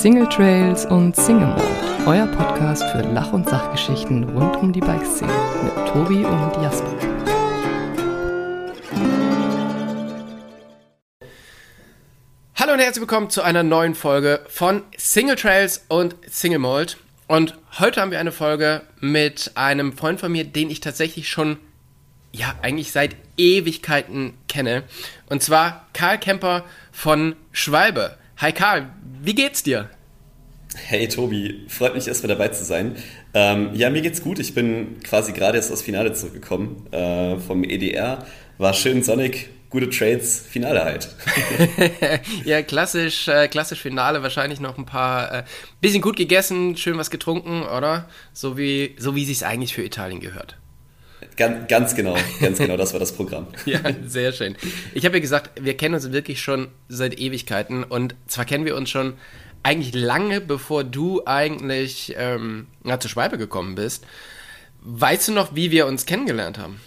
Single Trails und Single Mode, euer Podcast für Lach- und Sachgeschichten rund um die Bikeszene mit Tobi und Jasper. Hallo und herzlich willkommen zu einer neuen Folge von Single Trails und Single Mold. Und heute haben wir eine Folge mit einem Freund von mir, den ich tatsächlich schon, ja, eigentlich seit Ewigkeiten kenne. Und zwar Karl Kemper von Schwalbe. Hi Karl, wie geht's dir? Hey Tobi, freut mich erstmal dabei zu sein. Ähm, ja, mir geht's gut. Ich bin quasi gerade erst aus Finale zurückgekommen äh, vom EDR. War schön sonnig, gute Trades, Finale halt. ja, klassisch, äh, klassisch Finale, wahrscheinlich noch ein paar, äh, bisschen gut gegessen, schön was getrunken, oder? So wie, so wie sich's eigentlich für Italien gehört. Ganz, ganz genau, ganz genau, das war das Programm. ja, sehr schön. Ich habe ja gesagt, wir kennen uns wirklich schon seit Ewigkeiten und zwar kennen wir uns schon eigentlich lange, bevor du eigentlich ähm, ja, zur Schwalbe gekommen bist. Weißt du noch, wie wir uns kennengelernt haben?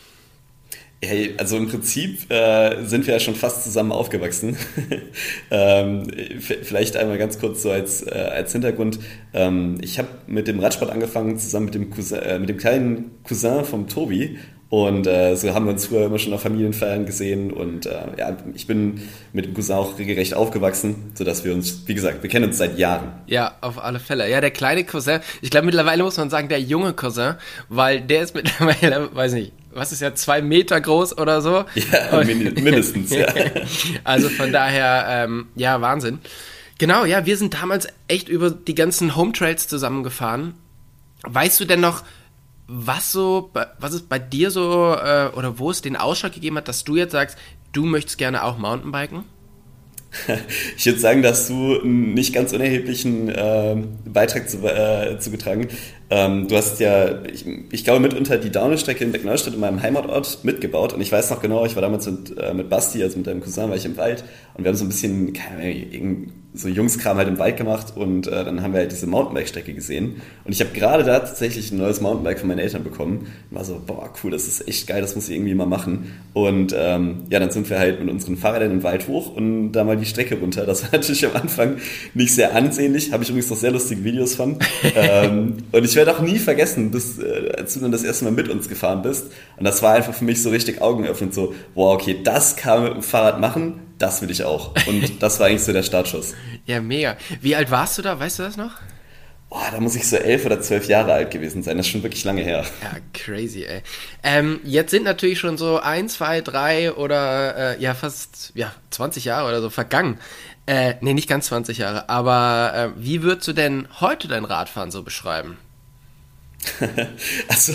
Hey, also im Prinzip äh, sind wir ja schon fast zusammen aufgewachsen. ähm, vielleicht einmal ganz kurz so als, äh, als Hintergrund. Ähm, ich habe mit dem Radsport angefangen, zusammen mit dem, Cousin, äh, mit dem kleinen Cousin vom Tobi. Und äh, so haben wir uns früher immer schon auf Familienfeiern gesehen. Und äh, ja, ich bin mit dem Cousin auch regelrecht aufgewachsen, sodass wir uns, wie gesagt, wir kennen uns seit Jahren. Ja, auf alle Fälle. Ja, der kleine Cousin, ich glaube mittlerweile muss man sagen, der junge Cousin, weil der ist mittlerweile, weiß nicht, was ist ja zwei Meter groß oder so. Ja, mindestens, ja. Also von daher, ähm, ja, Wahnsinn. Genau, ja, wir sind damals echt über die ganzen Home Trails zusammengefahren. Weißt du denn noch, was so, was ist bei dir so, äh, oder wo es den Ausschlag gegeben hat, dass du jetzt sagst, du möchtest gerne auch Mountainbiken? Ich würde sagen, dass du einen nicht ganz unerheblichen äh, Beitrag zu, äh, zugetragen. Ähm, du hast ja, ich, ich glaube, mitunter die Downhill-Strecke in Beckneustadt in meinem Heimatort mitgebaut. Und ich weiß noch genau, ich war damals mit, äh, mit Basti, also mit deinem Cousin, war ich im Wald. Und wir haben so ein bisschen, keine Ahnung, so Jungskram halt im Wald gemacht und äh, dann haben wir halt diese Mountainbike-Strecke gesehen. Und ich habe gerade da tatsächlich ein neues Mountainbike von meinen Eltern bekommen. Und war so, boah, cool, das ist echt geil, das muss ich irgendwie mal machen. Und ähm, ja, dann sind wir halt mit unseren Fahrrädern im Wald hoch und da mal die Strecke runter. Das war natürlich am Anfang nicht sehr ansehnlich, habe ich übrigens noch sehr lustige Videos von. ähm, und ich werde auch nie vergessen, bis, äh, als du dann das erste Mal mit uns gefahren bist. Und das war einfach für mich so richtig augenöffnend, so, wow, okay, das kann man mit dem Fahrrad machen das will ich auch. Und das war eigentlich so der Startschuss. ja, mega. Wie alt warst du da? Weißt du das noch? Boah, da muss ich so elf oder zwölf Jahre alt gewesen sein. Das ist schon wirklich lange her. Ja, crazy, ey. Ähm, jetzt sind natürlich schon so ein, zwei, drei oder äh, ja, fast ja, 20 Jahre oder so vergangen. Äh, nee, nicht ganz 20 Jahre. Aber äh, wie würdest du denn heute dein Radfahren so beschreiben? Also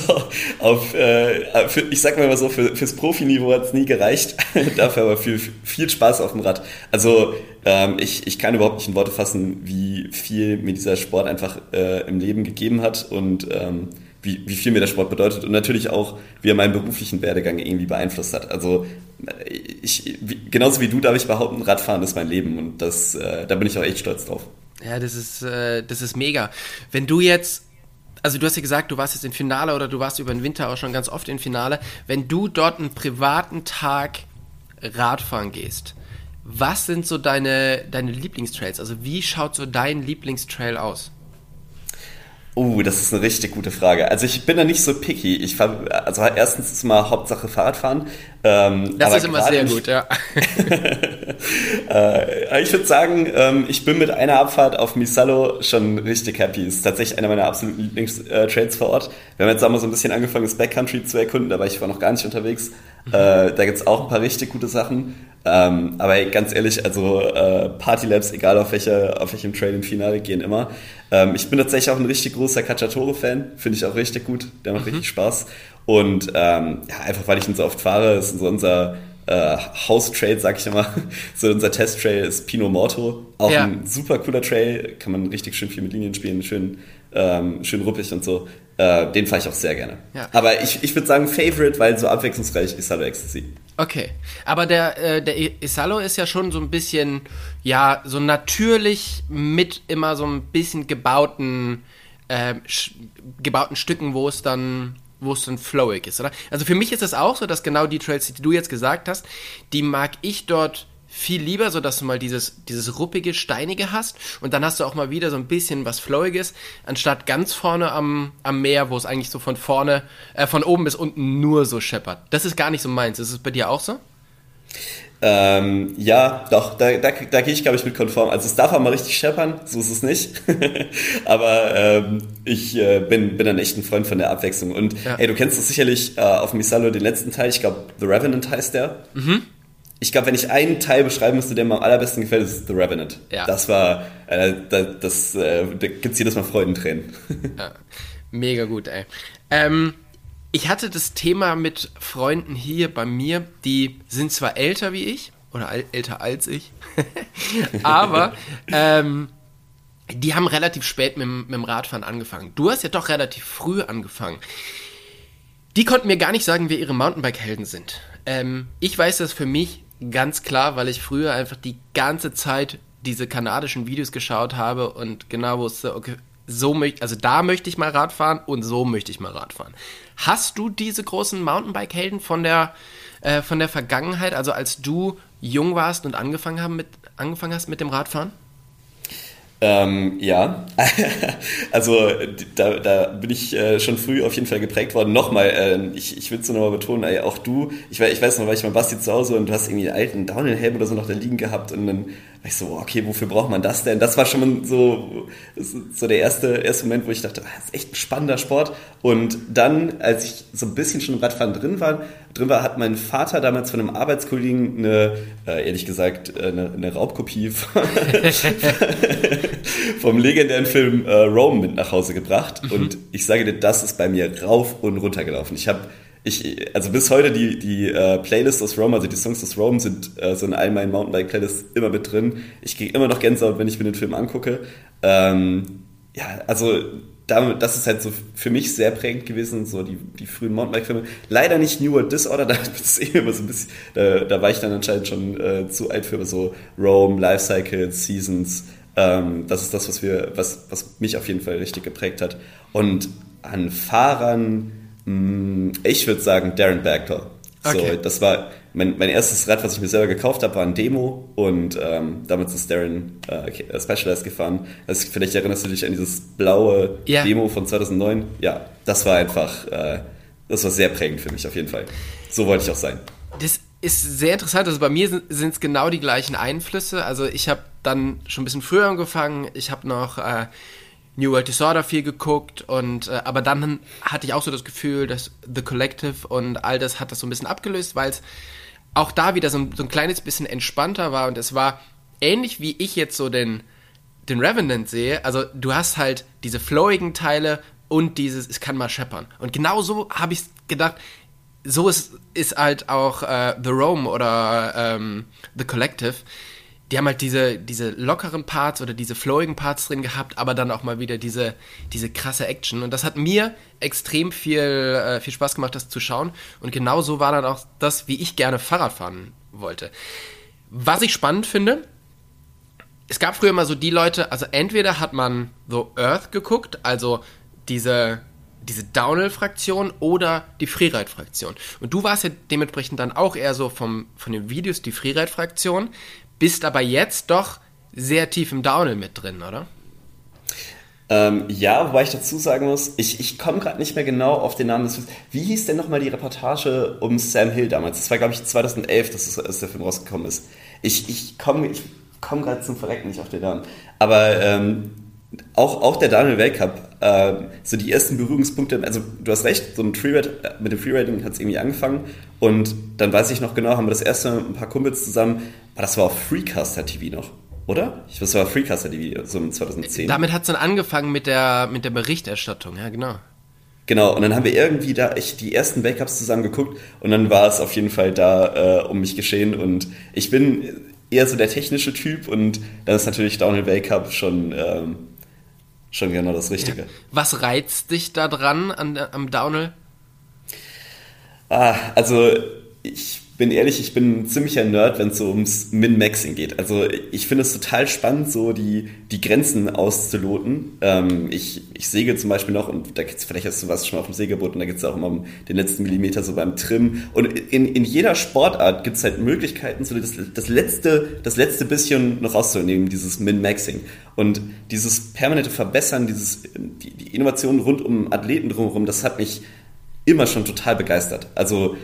auf, äh, für, ich sag mal so, für, fürs Profiniveau hat es nie gereicht, dafür aber viel, viel Spaß auf dem Rad. Also ähm, ich, ich kann überhaupt nicht in Worte fassen, wie viel mir dieser Sport einfach äh, im Leben gegeben hat und ähm, wie, wie viel mir der Sport bedeutet und natürlich auch, wie er meinen beruflichen Werdegang irgendwie beeinflusst hat. Also ich, wie, genauso wie du darf ich behaupten, Radfahren ist mein Leben und das, äh, da bin ich auch echt stolz drauf. Ja, das ist, äh, das ist mega. Wenn du jetzt also du hast ja gesagt, du warst jetzt im Finale oder du warst über den Winter auch schon ganz oft im Finale. Wenn du dort einen privaten Tag Radfahren gehst, was sind so deine, deine Lieblingstrails? Also wie schaut so dein Lieblingstrail aus? Oh, das ist eine richtig gute Frage. Also ich bin da nicht so picky. Ich fahr, also erstens ist mal Hauptsache Fahrradfahren. Ähm, das ist immer sehr gut, ja. äh, ich würde sagen, ähm, ich bin mit einer Abfahrt auf Misalo schon richtig happy. Ist tatsächlich einer meiner absoluten Lieblingstrails vor Ort. Wir haben jetzt auch mal so ein bisschen angefangen, das Backcountry zu erkunden, aber ich war noch gar nicht unterwegs. Mhm. Äh, da gibt's auch ein paar richtig gute Sachen. Ähm, aber ganz ehrlich, also äh, Labs, egal auf, welcher, auf welchem Trail im Finale, gehen immer. Ähm, ich bin tatsächlich auch ein richtig großer Cacciatore-Fan, finde ich auch richtig gut, der macht mhm. richtig Spaß. Und ähm, ja, einfach weil ich ihn so oft fahre, ist so unser äh, House-Trail, sag ich immer. So unser Test-Trail ist Pino Morto. Auch ja. ein super cooler Trail, kann man richtig schön viel mit Linien spielen, schön, ähm, schön ruppig und so. Äh, den fahre ich auch sehr gerne. Ja. Aber ich, ich würde sagen Favorite, weil so abwechslungsreich ist Isalo Ecstasy. Okay, aber der, äh, der Isalo ist ja schon so ein bisschen, ja, so natürlich mit immer so ein bisschen gebauten, äh, gebauten Stücken, wo es dann wo es dann flowig ist, oder? Also für mich ist es auch so, dass genau die Trails, die du jetzt gesagt hast, die mag ich dort viel lieber, so dass du mal dieses, dieses ruppige, steinige hast und dann hast du auch mal wieder so ein bisschen was Flowiges, anstatt ganz vorne am, am Meer, wo es eigentlich so von vorne, äh, von oben bis unten nur so scheppert. Das ist gar nicht so meins. Ist es bei dir auch so? Ähm, ja, doch, da, da, da gehe ich, glaube ich, mit konform. Also es darf auch mal richtig scheppern, so ist es nicht. Aber ähm, ich äh, bin, bin ein echter Freund von der Abwechslung. Und ja. ey, du kennst das sicherlich äh, auf Misalo den letzten Teil, ich glaube, The Revenant heißt der. Mhm. Ich glaube, wenn ich einen Teil beschreiben müsste, der mir am allerbesten gefällt, ist The Revenant. Ja. Das war, äh, das, das äh, da gibt's jedes Mal Freudentränen. ja. Mega gut, ey. Ähm, ich hatte das Thema mit Freunden hier bei mir, die sind zwar älter wie ich oder älter als ich, aber ähm, die haben relativ spät mit, mit dem Radfahren angefangen. Du hast ja doch relativ früh angefangen. Die konnten mir gar nicht sagen, wer ihre Mountainbike-Helden sind. Ähm, ich weiß das für mich ganz klar, weil ich früher einfach die ganze Zeit diese kanadischen Videos geschaut habe und genau wusste, okay, so möchte, also da möchte ich mal Radfahren und so möchte ich mal Radfahren. Hast du diese großen Mountainbike-Helden von der, äh, von der Vergangenheit, also als du jung warst und angefangen, haben mit, angefangen hast mit dem Radfahren? Ähm, ja, also da, da bin ich äh, schon früh auf jeden Fall geprägt worden. Nochmal, äh, ich, ich will es nur nochmal betonen, ey, auch du, ich, ich weiß noch, weil ich mal Basti zu Hause und du hast irgendwie einen alten Downhill-Helm oder so noch da liegen gehabt und dann ich so, okay, wofür braucht man das denn? Das war schon so, so der erste, erste Moment, wo ich dachte, ah, das ist echt ein spannender Sport. Und dann, als ich so ein bisschen schon im Radfahren drin war, drin war, hat mein Vater damals von einem Arbeitskollegen eine, äh, ehrlich gesagt, äh, eine, eine Raubkopie von, vom legendären Film äh, Rome mit nach Hause gebracht. Mhm. Und ich sage dir, das ist bei mir rauf und runter gelaufen. Ich habe ich, also bis heute die, die äh, Playlist aus Rome, also die Songs aus Rome sind äh, so in all meinen Mountainbike-Playlists immer mit drin. Ich gehe immer noch Gänsehaut, wenn ich mir den Film angucke. Ähm, ja, also damit, das ist halt so für mich sehr prägend gewesen, so die, die frühen Mountainbike-Filme. Leider nicht New World Disorder, da, das eh immer so ein bisschen, da, da war ich dann anscheinend schon äh, zu alt für so Rome, Life Cycles, Seasons. Ähm, das ist das, was wir, was, was mich auf jeden Fall richtig geprägt hat. Und an Fahrern, ich würde sagen Darren Bagdell. Okay. So, das war mein, mein erstes Rad, was ich mir selber gekauft habe, war ein Demo und ähm, damals ist Darren äh, Specialized gefahren. Also vielleicht erinnerst du dich an dieses blaue yeah. Demo von 2009. Ja, das war einfach, äh, das war sehr prägend für mich auf jeden Fall. So wollte ich auch sein. Das ist sehr interessant. Also bei mir sind es genau die gleichen Einflüsse. Also ich habe dann schon ein bisschen früher angefangen. Ich habe noch äh, New World Disorder viel geguckt und äh, aber dann hatte ich auch so das Gefühl, dass The Collective und all das hat das so ein bisschen abgelöst, weil es auch da wieder so ein, so ein kleines bisschen entspannter war und es war ähnlich wie ich jetzt so den, den Revenant sehe. Also du hast halt diese flowigen Teile und dieses, es kann mal scheppern. Und genau so habe ich gedacht, so ist, ist halt auch äh, The Rome oder ähm, The Collective die haben halt diese, diese lockeren Parts oder diese flowigen Parts drin gehabt, aber dann auch mal wieder diese, diese krasse Action. Und das hat mir extrem viel, äh, viel Spaß gemacht, das zu schauen. Und genau so war dann auch das, wie ich gerne Fahrrad fahren wollte. Was ich spannend finde, es gab früher mal so die Leute, also entweder hat man so Earth geguckt, also diese, diese Downhill-Fraktion oder die Freeride-Fraktion. Und du warst ja dementsprechend dann auch eher so vom, von den Videos die Freeride-Fraktion bist aber jetzt doch sehr tief im Downhill mit drin, oder? Ähm, ja, wobei ich dazu sagen muss, ich, ich komme gerade nicht mehr genau auf den Namen des Films. Wie hieß denn nochmal die Reportage um Sam Hill damals? Das war, glaube ich, 2011, dass, es, dass der Film rausgekommen ist. Ich, ich komme ich komm gerade zum Verrecken nicht auf den Namen. Aber ähm, auch, auch der Daniel Weltcup, äh, so die ersten Berührungspunkte, also du hast recht, so ein Freeride, mit dem Freeriding hat es irgendwie angefangen und dann weiß ich noch genau, haben wir das erste Mal ein paar Kumpels zusammen, aber das war auf Freecaster TV noch, oder? Ich weiß, das war Freecaster TV, so in 2010. Damit hat es dann angefangen mit der, mit der Berichterstattung, ja genau. Genau, und dann haben wir irgendwie da echt die ersten Weltcups zusammen geguckt und dann war es auf jeden Fall da äh, um mich geschehen und ich bin eher so der technische Typ und dann ist natürlich Downhill Weltcup schon ähm, schon genau das Richtige. Was reizt dich da dran an, am Downhill? Ah, also ich bin ehrlich, ich bin ein ziemlicher Nerd, wenn es so ums Min-Maxing geht. Also ich finde es total spannend, so die, die Grenzen auszuloten. Ähm, ich, ich säge zum Beispiel noch, und da gibt's, vielleicht hast du was schon mal auf dem Sägeboot, und da geht es auch immer um den letzten Millimeter so beim Trim. Und in, in jeder Sportart gibt es halt Möglichkeiten, so das, das, letzte, das letzte bisschen noch rauszunehmen, dieses Min-Maxing. Und dieses permanente Verbessern, dieses, die, die Innovation rund um Athleten drumherum, das hat mich immer schon total begeistert. Also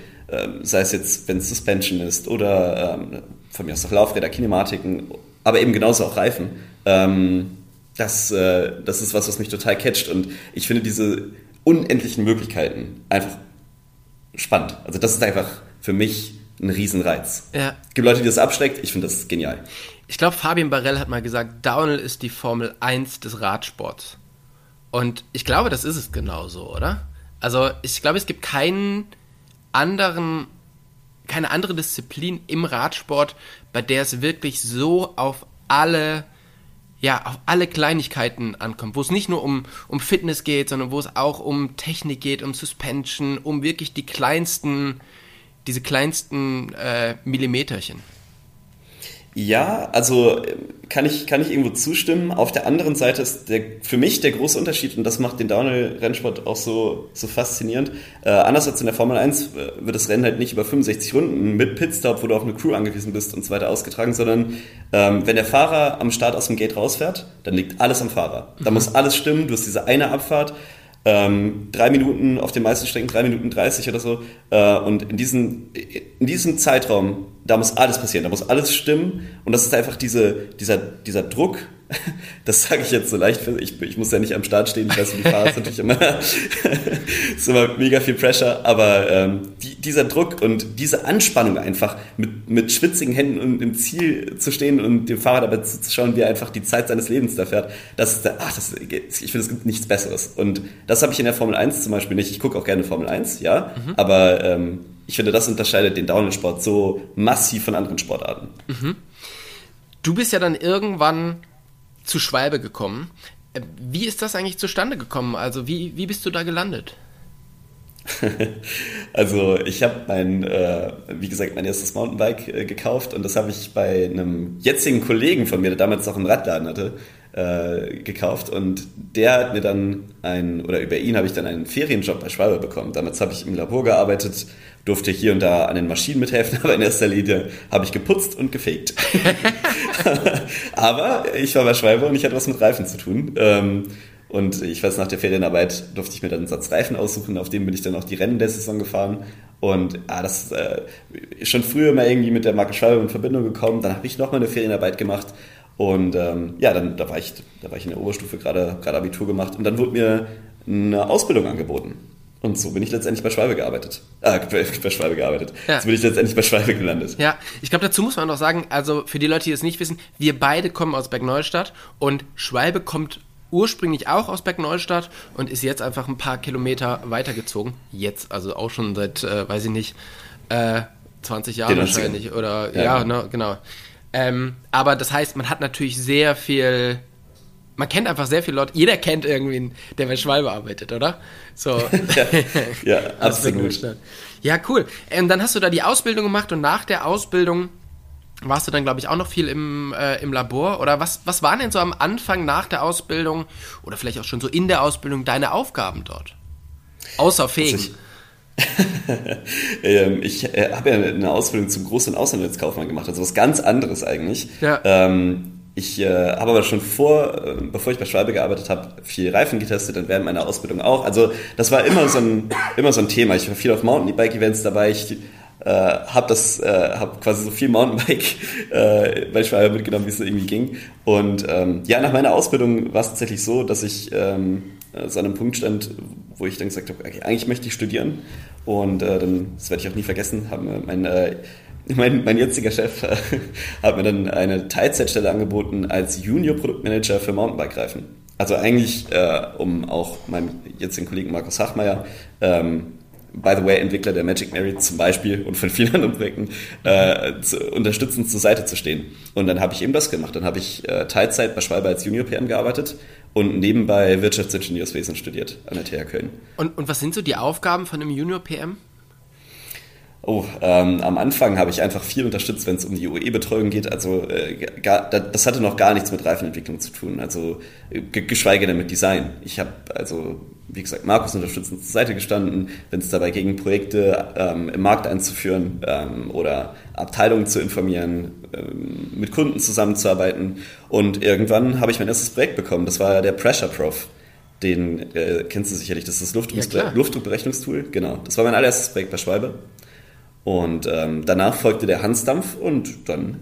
sei es jetzt, wenn es Suspension ist oder ähm, von mir aus auch Laufräder, Kinematiken, aber eben genauso auch Reifen. Ähm, das, äh, das ist was, was mich total catcht und ich finde diese unendlichen Möglichkeiten einfach spannend. Also das ist einfach für mich ein Riesenreiz. Ja. Es gibt Leute, die das abschreckt, ich finde das genial. Ich glaube, Fabian Barell hat mal gesagt, Downhill ist die Formel 1 des Radsports. Und ich glaube, das ist es genauso, oder? Also ich glaube, es gibt keinen anderen, keine andere Disziplin im Radsport, bei der es wirklich so auf alle, ja, auf alle Kleinigkeiten ankommt, wo es nicht nur um, um Fitness geht, sondern wo es auch um Technik geht, um Suspension, um wirklich die kleinsten, diese kleinsten äh, Millimeterchen. Ja, also kann ich, kann ich irgendwo zustimmen. Auf der anderen Seite ist der, für mich der große Unterschied, und das macht den Downhill-Rennsport auch so, so faszinierend. Äh, anders als in der Formel 1 äh, wird das Rennen halt nicht über 65 Runden mit Pitstop, wo du auf eine Crew angewiesen bist und so weiter ausgetragen, sondern ähm, wenn der Fahrer am Start aus dem Gate rausfährt, dann liegt alles am Fahrer. Da mhm. muss alles stimmen, du hast diese eine Abfahrt, ähm, drei Minuten auf den meisten Strecken, drei Minuten 30 oder so. Äh, und in, diesen, in diesem Zeitraum, da muss alles passieren, da muss alles stimmen. Und das ist einfach diese, dieser, dieser Druck, das sage ich jetzt so leicht, ich, ich muss ja nicht am Start stehen, ich weiß, wie die Fahrer ist natürlich immer, ist immer mega viel Pressure, aber ähm, die, dieser Druck und diese Anspannung einfach mit, mit schwitzigen Händen im Ziel zu stehen und dem Fahrer dabei zu schauen, wie er einfach die Zeit seines Lebens da fährt, das ist, ach, das, ich finde, es gibt nichts Besseres. Und das habe ich in der Formel 1 zum Beispiel nicht. Ich gucke auch gerne Formel 1, ja, mhm. aber ähm, ich finde, das unterscheidet den Downhill-Sport so massiv von anderen Sportarten. Mhm. Du bist ja dann irgendwann zu Schwalbe gekommen. Äh, wie ist das eigentlich zustande gekommen? Also wie, wie bist du da gelandet? also ich habe mein, äh, wie gesagt, mein erstes Mountainbike äh, gekauft und das habe ich bei einem jetzigen Kollegen von mir, der damals noch einen Radladen hatte, äh, gekauft und der hat mir dann ein, oder über ihn habe ich dann einen Ferienjob bei Schwalbe bekommen. Damals habe ich im Labor gearbeitet durfte hier und da an den Maschinen mithelfen, aber in erster Linie habe ich geputzt und gefegt. aber ich war bei Schwalbe und ich hatte was mit Reifen zu tun. Ähm, und ich weiß, nach der Ferienarbeit durfte ich mir dann einen Satz Reifen aussuchen, auf dem bin ich dann auch die Rennen der Saison gefahren. Und ah, das äh, ist schon früher mal irgendwie mit der Marke Schwalbe in Verbindung gekommen. Dann habe ich nochmal eine Ferienarbeit gemacht. Und ähm, ja, dann da war ich, da war ich in der Oberstufe gerade gerade Abitur gemacht und dann wurde mir eine Ausbildung angeboten. Und so bin ich letztendlich bei Schwalbe gearbeitet. Äh, bei Schwalbe gearbeitet. Ja. So bin ich letztendlich bei Schwalbe gelandet. Ja, ich glaube, dazu muss man noch sagen, also für die Leute, die es nicht wissen, wir beide kommen aus Bergneustadt und Schwalbe kommt ursprünglich auch aus Bergneustadt und ist jetzt einfach ein paar Kilometer weitergezogen. Jetzt, also auch schon seit, äh, weiß ich nicht, äh, 20 Jahren wahrscheinlich. Oder ja, ja genau. Ne, genau. Ähm, aber das heißt, man hat natürlich sehr viel man kennt einfach sehr viele Leute. Jeder kennt irgendwie, der bei Schwalbe arbeitet, oder? So. ja, ja absolut. Ja, cool. Ähm, dann hast du da die Ausbildung gemacht und nach der Ausbildung warst du dann, glaube ich, auch noch viel im, äh, im Labor. Oder was, was waren denn so am Anfang nach der Ausbildung oder vielleicht auch schon so in der Ausbildung deine Aufgaben dort? Außer Fegen. Ähm, ich äh, habe ja eine Ausbildung zum Groß- und Auslandskaufmann gemacht, also was ganz anderes eigentlich. Ja. Ähm, ich äh, habe aber schon vor, äh, bevor ich bei Schwalbe gearbeitet habe, viel Reifen getestet und während meiner Ausbildung auch. Also das war immer so ein, immer so ein Thema. Ich war viel auf Mountainbike-Events dabei. Ich äh, habe das, äh, habe quasi so viel Mountainbike äh, bei Schwalbe mitgenommen, wie es irgendwie ging. Und ähm, ja, nach meiner Ausbildung war es tatsächlich so, dass ich ähm, so an einem Punkt stand, wo ich dann gesagt habe, okay, eigentlich möchte ich studieren. Und äh, dann, das werde ich auch nie vergessen, haben mein äh, mein, mein jetziger Chef äh, hat mir dann eine Teilzeitstelle angeboten als Junior-Produktmanager für Mountainbike-Reifen. Also eigentlich, äh, um auch meinem jetzigen Kollegen Markus Hachmeier, ähm, by the way, Entwickler der Magic Mary zum Beispiel und von vielen anderen Projekten, äh, zu, unterstützend zur Seite zu stehen. Und dann habe ich eben das gemacht. Dann habe ich äh, Teilzeit bei Schwalbe als Junior-PM gearbeitet und nebenbei Wirtschaftsingenieurswesen studiert an der TH Köln. Und, und was sind so die Aufgaben von einem Junior-PM? Oh, ähm, am Anfang habe ich einfach viel unterstützt, wenn es um die UE-Betreuung geht. Also äh, gar, das hatte noch gar nichts mit Reifenentwicklung zu tun, also geschweige denn mit Design. Ich habe also, wie gesagt, Markus unterstützend zur Seite gestanden, wenn es dabei ging, Projekte ähm, im Markt einzuführen ähm, oder Abteilungen zu informieren, ähm, mit Kunden zusammenzuarbeiten. Und irgendwann habe ich mein erstes Projekt bekommen. Das war der Pressure Prof. Den äh, kennst du sicherlich, das ist das Luftdruck ja, Luftdruckberechnungstool. Genau, das war mein allererstes Projekt bei Schwalbe. Und ähm, danach folgte der Hansdampf und dann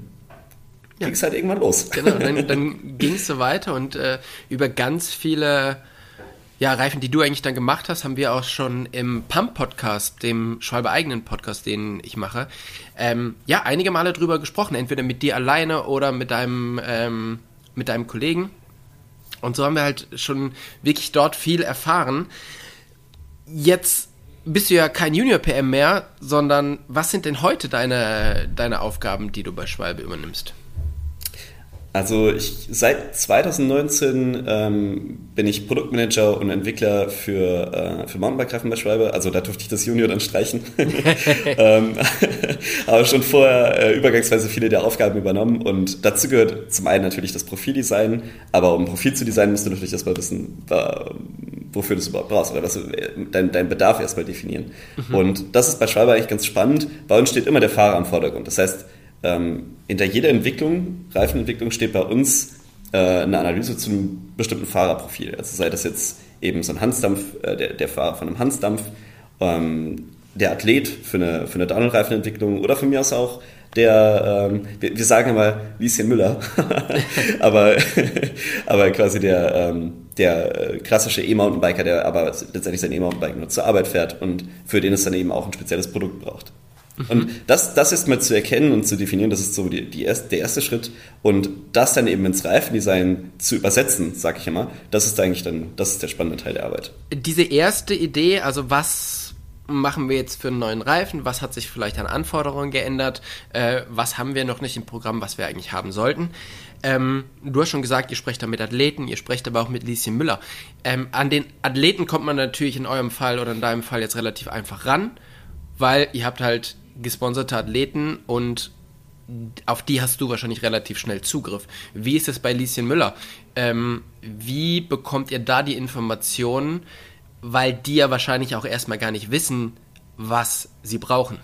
ja. ging es halt irgendwann los. Genau, dann, dann ging es so weiter und äh, über ganz viele ja, Reifen, die du eigentlich dann gemacht hast, haben wir auch schon im Pump-Podcast, dem Schwalbe-eigenen Podcast, den ich mache, ähm, ja, einige Male drüber gesprochen. Entweder mit dir alleine oder mit deinem, ähm, mit deinem Kollegen. Und so haben wir halt schon wirklich dort viel erfahren. Jetzt bist du ja kein Junior-PM mehr, sondern was sind denn heute deine, deine Aufgaben, die du bei Schwalbe übernimmst? Also ich, seit 2019 ähm, bin ich Produktmanager und Entwickler für, äh, für Mountainbike-Reifen bei Schwalbe. Also da durfte ich das Junior dann streichen. ähm, aber schon vorher äh, übergangsweise viele der Aufgaben übernommen. Und dazu gehört zum einen natürlich das Profildesign. Aber um Profil zu designen, musst du natürlich erstmal wissen, wofür du es überhaupt brauchst. Oder was, dein, dein Bedarf erstmal definieren. Mhm. Und das ist bei Schwalbe eigentlich ganz spannend. Bei uns steht immer der Fahrer am Vordergrund. Das heißt, ähm, hinter jeder Entwicklung, Reifenentwicklung, steht bei uns äh, eine Analyse zu einem bestimmten Fahrerprofil. Also sei das jetzt eben so ein Hansdampf, äh, der, der Fahrer von einem Hansdampf, ähm, der Athlet für eine, für eine Downhill-Reifenentwicklung oder von mir aus auch der, ähm, wir, wir, sagen immer Lieschen Müller, aber, aber quasi der, ähm, der klassische E-Mountainbiker, der aber letztendlich sein E-Mountainbike nur zur Arbeit fährt und für den es dann eben auch ein spezielles Produkt braucht. Und das, das ist mal zu erkennen und zu definieren, das ist so die, die erste, der erste Schritt. Und das dann eben ins Reifendesign zu übersetzen, sag ich immer, das ist eigentlich dann, das ist der spannende Teil der Arbeit. Diese erste Idee, also was machen wir jetzt für einen neuen Reifen? Was hat sich vielleicht an Anforderungen geändert? Äh, was haben wir noch nicht im Programm, was wir eigentlich haben sollten? Ähm, du hast schon gesagt, ihr sprecht da mit Athleten, ihr sprecht aber auch mit Lieschen Müller. Ähm, an den Athleten kommt man natürlich in eurem Fall oder in deinem Fall jetzt relativ einfach ran, weil ihr habt halt gesponserte Athleten und auf die hast du wahrscheinlich relativ schnell Zugriff. Wie ist es bei Lieschen Müller? Ähm, wie bekommt ihr da die Informationen, weil die ja wahrscheinlich auch erstmal gar nicht wissen, was sie brauchen?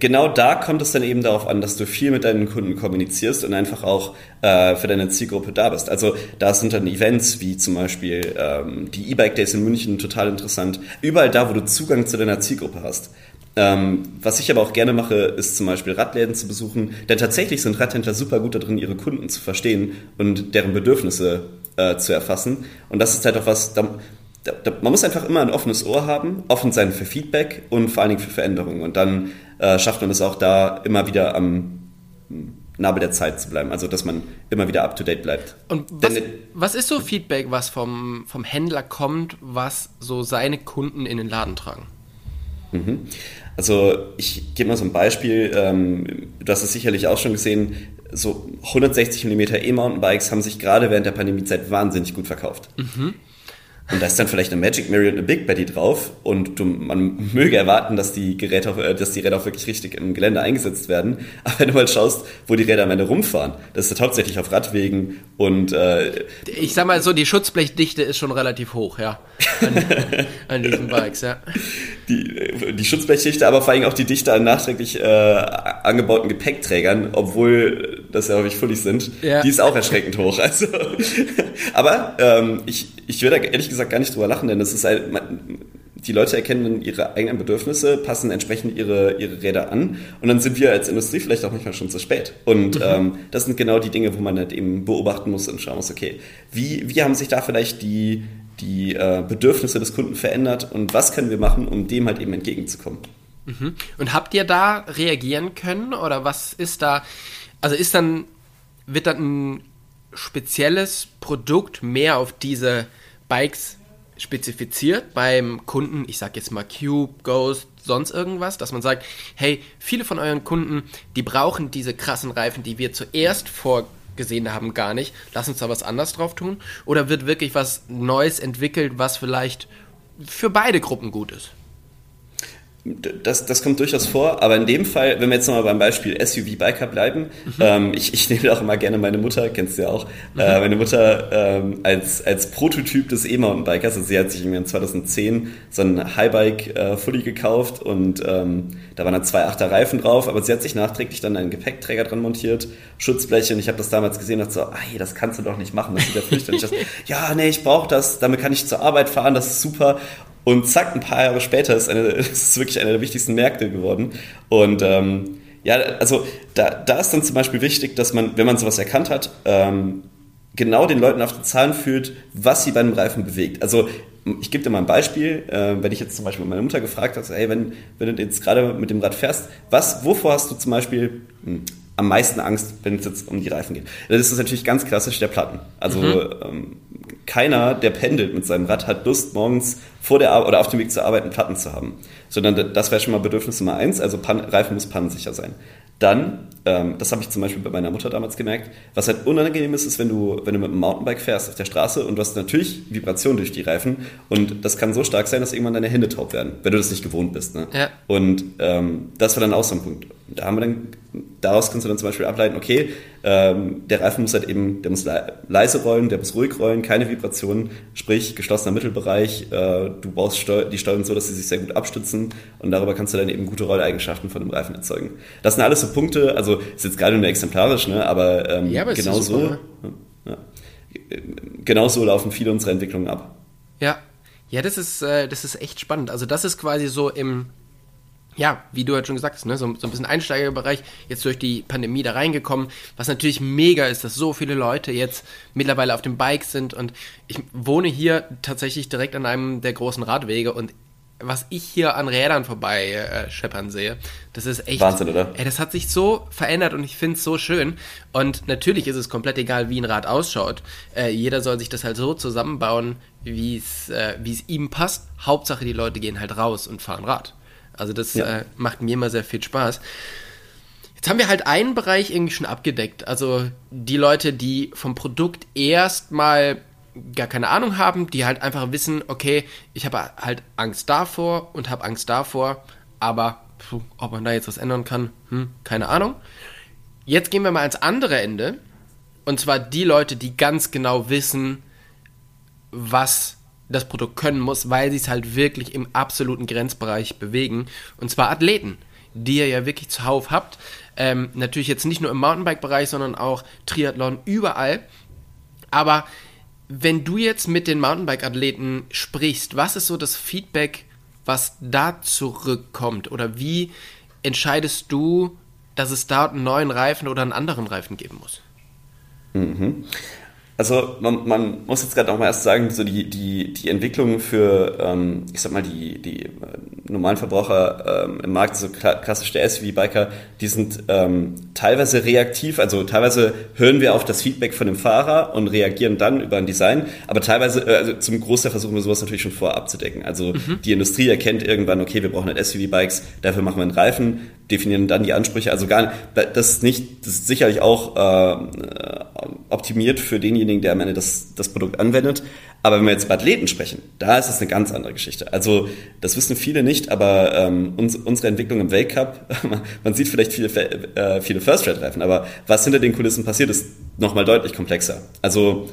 Genau da kommt es dann eben darauf an, dass du viel mit deinen Kunden kommunizierst und einfach auch äh, für deine Zielgruppe da bist. Also da sind dann Events wie zum Beispiel ähm, die E-Bike Days in München total interessant. Überall da, wo du Zugang zu deiner Zielgruppe hast. Ähm, was ich aber auch gerne mache, ist zum Beispiel Radläden zu besuchen, denn tatsächlich sind Radhändler super gut darin, ihre Kunden zu verstehen und deren Bedürfnisse äh, zu erfassen. Und das ist halt auch was, da, da, da, man muss einfach immer ein offenes Ohr haben, offen sein für Feedback und vor allen Dingen für Veränderungen. Und dann äh, schafft man es auch da immer wieder am Nabel der Zeit zu bleiben, also dass man immer wieder up to date bleibt. Und was, Denn, was ist so Feedback, was vom, vom Händler kommt, was so seine Kunden in den Laden tragen? Mhm. Also ich gebe mal so ein Beispiel, ähm, du hast es sicherlich auch schon gesehen, so 160 mm E-Mountainbikes haben sich gerade während der Pandemiezeit wahnsinnig gut verkauft. Mhm. Und da ist dann vielleicht eine Magic Mary und eine Big Betty drauf und du, man möge erwarten, dass die Geräte, auch, äh, dass die Räder auch wirklich richtig im Gelände eingesetzt werden. Aber wenn du mal schaust, wo die Räder am Ende rumfahren, das ist hauptsächlich auf Radwegen und äh, ich sag mal so, die Schutzblechdichte ist schon relativ hoch, ja, an, an diesen Bikes, ja. Die, äh, die Schutzblechdichte, aber vor allem auch die Dichte an nachträglich äh, angebauten Gepäckträgern, obwohl das ja häufig fully sind, ja. die ist auch erschreckend hoch. Also, aber ähm, ich, ich würde ehrlich gesagt gar nicht drüber lachen, denn es ist halt, die Leute erkennen ihre eigenen Bedürfnisse, passen entsprechend ihre, ihre Räder an und dann sind wir als Industrie vielleicht auch manchmal schon zu spät. Und mhm. ähm, das sind genau die Dinge, wo man halt eben beobachten muss und schauen muss, okay, wie, wie haben sich da vielleicht die, die äh, Bedürfnisse des Kunden verändert und was können wir machen, um dem halt eben entgegenzukommen. Mhm. Und habt ihr da reagieren können oder was ist da, also ist dann, wird dann ein spezielles Produkt mehr auf diese Bikes spezifiziert beim Kunden, ich sag jetzt mal Cube, Ghost, sonst irgendwas, dass man sagt, hey, viele von euren Kunden, die brauchen diese krassen Reifen, die wir zuerst vorgesehen haben, gar nicht. Lass uns da was anderes drauf tun. Oder wird wirklich was Neues entwickelt, was vielleicht für beide Gruppen gut ist? Das, das kommt durchaus vor, aber in dem Fall, wenn wir jetzt nochmal beim Beispiel SUV-Biker bleiben, mhm. ähm, ich, ich nehme auch immer gerne meine Mutter, kennst du ja auch, mhm. äh, meine Mutter ähm, als, als Prototyp des E-Mountainbikers, also sie hat sich in 2010 so ein Highbike äh, Fully gekauft und ähm, da waren dann zwei Achter Reifen drauf, aber sie hat sich nachträglich dann einen Gepäckträger dran montiert, Schutzbleche und ich habe das damals gesehen und dachte so, ey, das kannst du doch nicht machen, das sieht ja fürchterlich aus. ja, nee, ich brauche das, damit kann ich zur Arbeit fahren, das ist super und zack, ein paar Jahre später ist, eine, ist wirklich einer der wichtigsten Märkte geworden. Und ähm, ja, also da, da ist dann zum Beispiel wichtig, dass man, wenn man sowas erkannt hat, ähm, genau den Leuten auf die Zahlen fühlt, was sie bei einem Reifen bewegt. Also ich gebe dir mal ein Beispiel, äh, wenn ich jetzt zum Beispiel meine Mutter gefragt habe, hey, wenn, wenn du jetzt gerade mit dem Rad fährst, was, wovor hast du zum Beispiel hm, am meisten Angst, wenn es jetzt um die Reifen geht? Das ist natürlich ganz klassisch der Platten. Also mhm. ähm, keiner, der pendelt mit seinem Rad, hat Lust, morgens vor der Arbeit oder auf dem Weg zur Arbeit einen Platten zu haben. Sondern das wäre schon mal Bedürfnis Nummer eins, also Pan Reifen muss pannensicher sein. Dann, ähm, das habe ich zum Beispiel bei meiner Mutter damals gemerkt, was halt unangenehm ist, ist, wenn du, wenn du mit einem Mountainbike fährst auf der Straße und du hast natürlich Vibration durch die Reifen und das kann so stark sein, dass irgendwann deine Hände taub werden, wenn du das nicht gewohnt bist. Ne? Ja. Und ähm, das war dann auch so ein Punkt. Da haben wir dann, daraus kannst du dann zum Beispiel ableiten, okay, ähm, der Reifen muss halt eben, der muss leise rollen, der muss ruhig rollen, keine Vibrationen, sprich geschlossener Mittelbereich. Äh, du baust Steu die Steuern so, dass sie sich sehr gut abstützen und darüber kannst du dann eben gute Rolleigenschaften von dem Reifen erzeugen. Das sind alles so Punkte, also ist jetzt gerade nur exemplarisch, ne? aber, ähm, ja, aber genau so. Ne? Ja, genau so laufen viele unserer Entwicklungen ab. Ja, ja, das ist, äh, das ist echt spannend. Also das ist quasi so im ja, wie du halt schon gesagt hast, ne, so, so ein bisschen Einsteigerbereich, jetzt durch die Pandemie da reingekommen, was natürlich mega ist, dass so viele Leute jetzt mittlerweile auf dem Bike sind und ich wohne hier tatsächlich direkt an einem der großen Radwege und was ich hier an Rädern vorbei äh, scheppern sehe, das ist echt. Wahnsinn, oder? Ey, das hat sich so verändert und ich finde es so schön. Und natürlich ist es komplett egal, wie ein Rad ausschaut. Äh, jeder soll sich das halt so zusammenbauen, wie es äh, es ihm passt. Hauptsache, die Leute gehen halt raus und fahren Rad. Also das ja. äh, macht mir immer sehr viel Spaß. Jetzt haben wir halt einen Bereich irgendwie schon abgedeckt. Also die Leute, die vom Produkt erstmal gar keine Ahnung haben, die halt einfach wissen, okay, ich habe halt Angst davor und habe Angst davor, aber puh, ob man da jetzt was ändern kann, hm, keine Ahnung. Jetzt gehen wir mal ans andere Ende. Und zwar die Leute, die ganz genau wissen, was das Produkt können muss, weil sie es halt wirklich im absoluten Grenzbereich bewegen. Und zwar Athleten, die ihr ja wirklich zuhauf habt. Ähm, natürlich jetzt nicht nur im Mountainbike-Bereich, sondern auch Triathlon überall. Aber wenn du jetzt mit den Mountainbike-Athleten sprichst, was ist so das Feedback, was da zurückkommt? Oder wie entscheidest du, dass es da einen neuen Reifen oder einen anderen Reifen geben muss? Mhm. Also man, man muss jetzt gerade auch mal erst sagen, so die, die, die Entwicklung für, ähm, ich sag mal, die, die äh, normalen Verbraucher ähm, im Markt, so klassisch der SUV-Biker, die sind ähm, teilweise reaktiv, also teilweise hören wir auf das Feedback von dem Fahrer und reagieren dann über ein Design, aber teilweise, äh, also zum Großteil versuchen wir sowas natürlich schon vorab abzudecken. Also mhm. die Industrie erkennt irgendwann, okay, wir brauchen halt SUV-Bikes, dafür machen wir einen Reifen, definieren dann die Ansprüche. Also gar das ist nicht, das ist sicherlich auch äh, optimiert für denjenigen, der am Ende das, das Produkt anwendet. Aber wenn wir jetzt über Athleten sprechen, da ist es eine ganz andere Geschichte. Also das wissen viele nicht, aber ähm, uns, unsere Entwicklung im Weltcup, man sieht vielleicht viele, äh, viele First-Rate-Reifen, aber was hinter den Kulissen passiert, ist nochmal deutlich komplexer. Also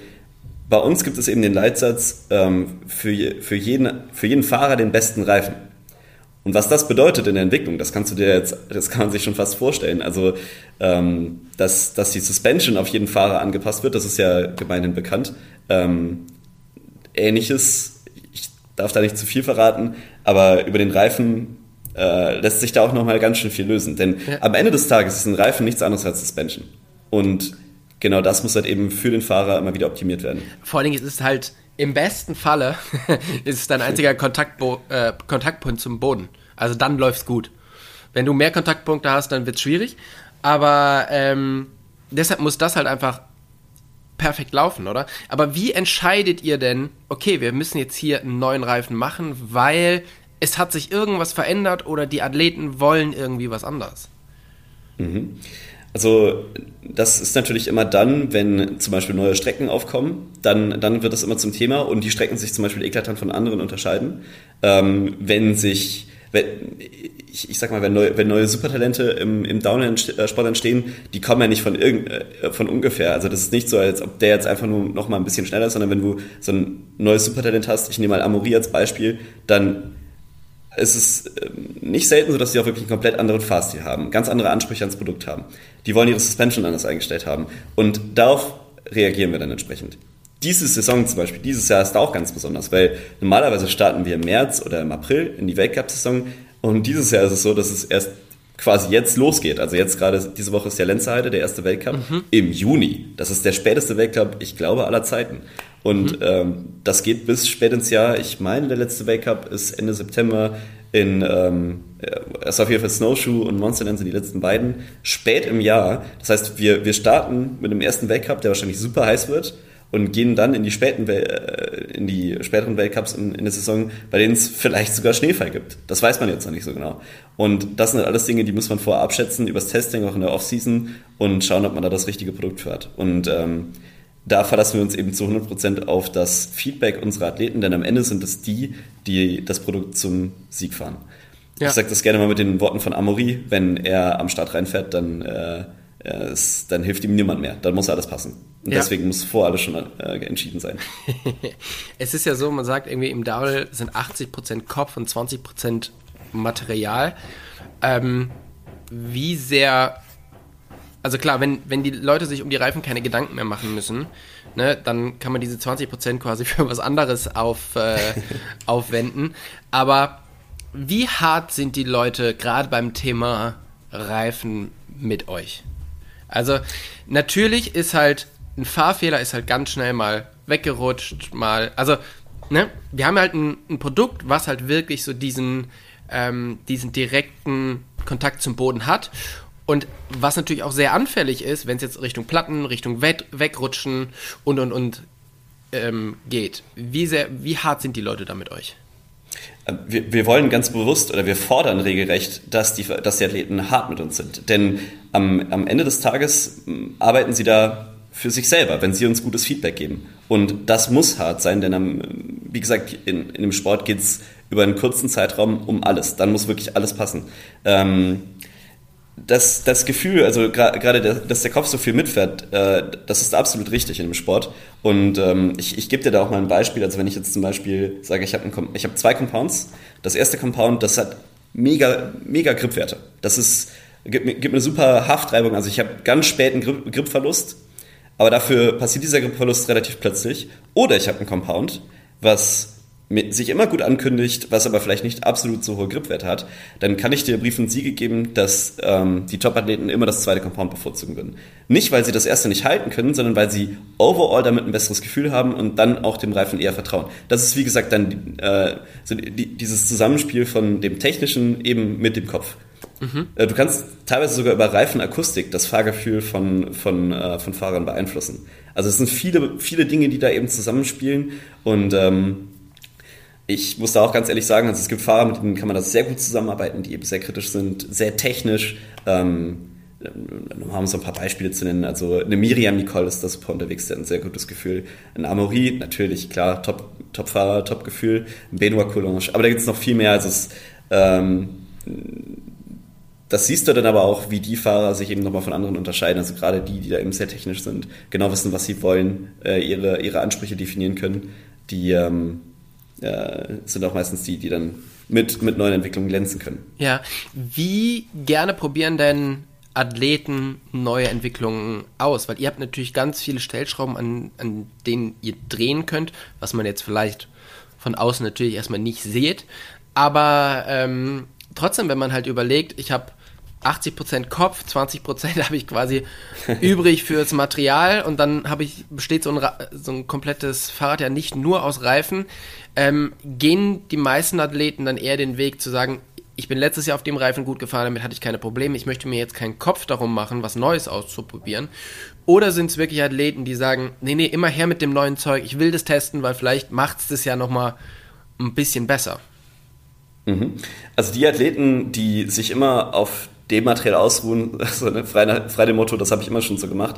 bei uns gibt es eben den Leitsatz ähm, für, für, jeden, für jeden Fahrer den besten Reifen. Und was das bedeutet in der Entwicklung, das kannst du dir jetzt, das kann man sich schon fast vorstellen. Also, ähm, dass, dass die Suspension auf jeden Fahrer angepasst wird, das ist ja gemeinhin bekannt. Ähm, Ähnliches, ich darf da nicht zu viel verraten, aber über den Reifen äh, lässt sich da auch nochmal ganz schön viel lösen. Denn ja. am Ende des Tages ist ein Reifen nichts anderes als Suspension. Und genau das muss halt eben für den Fahrer immer wieder optimiert werden. Vor allen Dingen ist es halt im besten Falle ist es dein einziger Kontaktbo äh, Kontaktpunkt zum Boden. Also dann läuft's gut. Wenn du mehr Kontaktpunkte hast, dann wird's schwierig. Aber ähm, deshalb muss das halt einfach perfekt laufen, oder? Aber wie entscheidet ihr denn, okay, wir müssen jetzt hier einen neuen Reifen machen, weil es hat sich irgendwas verändert oder die Athleten wollen irgendwie was anderes? Mhm. Also das ist natürlich immer dann, wenn zum Beispiel neue Strecken aufkommen, dann, dann wird das immer zum Thema und die Strecken sich zum Beispiel eklatant von anderen unterscheiden. Ähm, wenn sich ich, ich sag mal, wenn neue, wenn neue Supertalente im, im Downhill-Sport entstehen, die kommen ja nicht von, irgend, äh, von ungefähr. Also das ist nicht so, als ob der jetzt einfach nur noch mal ein bisschen schneller ist, sondern wenn du so ein neues Supertalent hast, ich nehme mal Amori als Beispiel, dann es ähm, nicht selten so, dass die auch wirklich einen komplett anderen Fahrstil haben, ganz andere Ansprüche ans Produkt haben. Die wollen ihre Suspension anders eingestellt haben. Und darauf reagieren wir dann entsprechend. Diese Saison zum Beispiel, dieses Jahr ist auch ganz besonders, weil normalerweise starten wir im März oder im April in die Weltcup-Saison und dieses Jahr ist es so, dass es erst quasi jetzt losgeht. Also jetzt gerade, diese Woche ist ja Lenzerheide, der erste Weltcup, mhm. im Juni. Das ist der späteste Weltcup, ich glaube, aller Zeiten. Und mhm. ähm, das geht bis spät ins Jahr. Ich meine, der letzte Weltcup ist Ende September in, ähm, ist auf jeden Fall Snowshoe und Monsterland sind die letzten beiden, spät im Jahr. Das heißt, wir, wir starten mit dem ersten Weltcup, der wahrscheinlich super heiß wird und gehen dann in die späten äh, in die späteren Weltcups in, in der Saison, bei denen es vielleicht sogar Schneefall gibt. Das weiß man jetzt noch nicht so genau. Und das sind halt alles Dinge, die muss man vorher abschätzen, übers Testing auch in der Offseason und schauen, ob man da das richtige Produkt für hat. Und ähm, da verlassen wir uns eben zu 100% auf das Feedback unserer Athleten, denn am Ende sind es die, die das Produkt zum Sieg fahren. Ja. Ich sage das gerne mal mit den Worten von Amori, wenn er am Start reinfährt, dann äh, es, dann hilft ihm niemand mehr. Dann muss alles passen. Und ja. deswegen muss vor alles schon äh, entschieden sein. es ist ja so, man sagt irgendwie im Downhill sind 80% Kopf und 20% Material. Ähm, wie sehr, also klar, wenn, wenn die Leute sich um die Reifen keine Gedanken mehr machen müssen, ne, dann kann man diese 20% quasi für was anderes auf, äh, aufwenden. Aber wie hart sind die Leute gerade beim Thema Reifen mit euch? Also natürlich ist halt ein Fahrfehler ist halt ganz schnell mal weggerutscht, mal. Also, ne, wir haben halt ein, ein Produkt, was halt wirklich so diesen, ähm, diesen direkten Kontakt zum Boden hat. Und was natürlich auch sehr anfällig ist, wenn es jetzt Richtung Platten, Richtung Weg, Wegrutschen und und und ähm, geht. Wie, sehr, wie hart sind die Leute da mit euch? Wir, wir, wollen ganz bewusst oder wir fordern regelrecht, dass die, dass die Athleten hart mit uns sind. Denn am, am Ende des Tages arbeiten sie da für sich selber, wenn sie uns gutes Feedback geben. Und das muss hart sein, denn am, wie gesagt, in, in dem Sport geht es über einen kurzen Zeitraum um alles. Dann muss wirklich alles passen. Ähm, das, das Gefühl, also gerade, dass der Kopf so viel mitfährt, äh, das ist absolut richtig in dem Sport. Und ähm, ich, ich gebe dir da auch mal ein Beispiel. Also wenn ich jetzt zum Beispiel sage, ich habe hab zwei Compounds. Das erste Compound, das hat mega, mega Gripwerte. Das ist, gibt, gibt eine super Haftreibung. Also ich habe ganz späten Grip, Gripverlust, aber dafür passiert dieser Gripverlust relativ plötzlich. Oder ich habe einen Compound, was sich immer gut ankündigt, was aber vielleicht nicht absolut so hohe Gripwert hat, dann kann ich dir Brief und Siegel geben, dass ähm, die Top-Athleten immer das zweite Compound bevorzugen würden. Nicht, weil sie das erste nicht halten können, sondern weil sie overall damit ein besseres Gefühl haben und dann auch dem Reifen eher vertrauen. Das ist, wie gesagt, dann äh, so die, dieses Zusammenspiel von dem Technischen eben mit dem Kopf. Mhm. Äh, du kannst teilweise sogar über Reifenakustik das Fahrgefühl von, von, äh, von Fahrern beeinflussen. Also es sind viele, viele Dinge, die da eben zusammenspielen und ähm, ich muss da auch ganz ehrlich sagen, also es gibt Fahrer, mit denen kann man das sehr gut zusammenarbeiten, die eben sehr kritisch sind, sehr technisch. Ähm, um so ein paar Beispiele zu nennen. Also eine Miriam Nicole ist da super unterwegs, der hat ein sehr gutes Gefühl. Ein Amaury, natürlich, klar, Top, Top-Fahrer, Top-Gefühl. Ein Benoit Coulange. Aber da gibt es noch viel mehr. Also es, ähm, das siehst du dann aber auch, wie die Fahrer sich eben nochmal von anderen unterscheiden. Also gerade die, die da eben sehr technisch sind, genau wissen, was sie wollen, äh, ihre, ihre Ansprüche definieren können. Die, ähm, äh, sind auch meistens die, die dann mit, mit neuen Entwicklungen glänzen können. Ja, wie gerne probieren denn Athleten neue Entwicklungen aus? Weil ihr habt natürlich ganz viele Stellschrauben, an, an denen ihr drehen könnt, was man jetzt vielleicht von außen natürlich erstmal nicht seht. Aber ähm, trotzdem, wenn man halt überlegt, ich habe 80% Kopf, 20% habe ich quasi übrig fürs Material und dann habe ich, besteht so ein, so ein komplettes Fahrrad ja nicht nur aus Reifen. Ähm, gehen die meisten Athleten dann eher den Weg zu sagen, ich bin letztes Jahr auf dem Reifen gut gefahren, damit hatte ich keine Probleme, ich möchte mir jetzt keinen Kopf darum machen, was Neues auszuprobieren. Oder sind es wirklich Athleten, die sagen, nee, nee, immer her mit dem neuen Zeug, ich will das testen, weil vielleicht macht es das ja nochmal ein bisschen besser. Mhm. Also die Athleten, die sich immer auf dem Material ausruhen, also ne, frei, frei dem Motto, das habe ich immer schon so gemacht.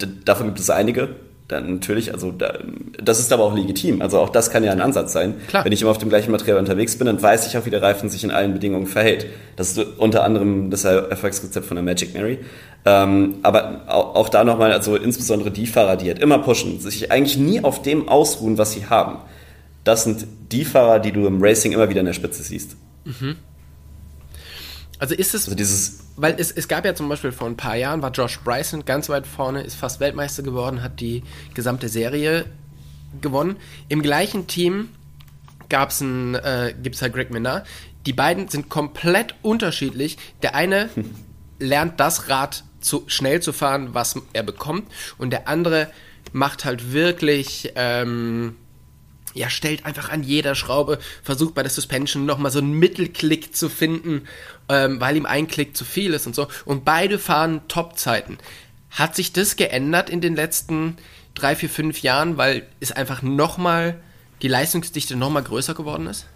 D davon gibt es einige. dann natürlich, also da, das ist aber auch legitim. Also auch das kann ja ein Ansatz sein. Klar. Wenn ich immer auf dem gleichen Material unterwegs bin, dann weiß ich auch, wie der Reifen sich in allen Bedingungen verhält. Das ist unter anderem das Erfolgsrezept von der Magic Mary. Ähm, aber auch, auch da nochmal, also insbesondere die Fahrer, die halt immer pushen, sich eigentlich nie auf dem ausruhen, was sie haben. Das sind die Fahrer, die du im Racing immer wieder in der Spitze siehst. Mhm. Also ist es, also dieses weil es, es gab ja zum Beispiel vor ein paar Jahren, war Josh Bryson ganz weit vorne, ist fast Weltmeister geworden, hat die gesamte Serie gewonnen. Im gleichen Team gab's ein, äh, gibt's halt Greg Minard. Die beiden sind komplett unterschiedlich. Der eine lernt das Rad zu, schnell zu fahren, was er bekommt, und der andere macht halt wirklich ähm, ja, stellt einfach an jeder Schraube, versucht bei der Suspension nochmal so einen Mittelklick zu finden, ähm, weil ihm ein Klick zu viel ist und so. Und beide fahren Top-Zeiten. Hat sich das geändert in den letzten drei, vier, fünf Jahren, weil es einfach nochmal die Leistungsdichte nochmal größer geworden ist?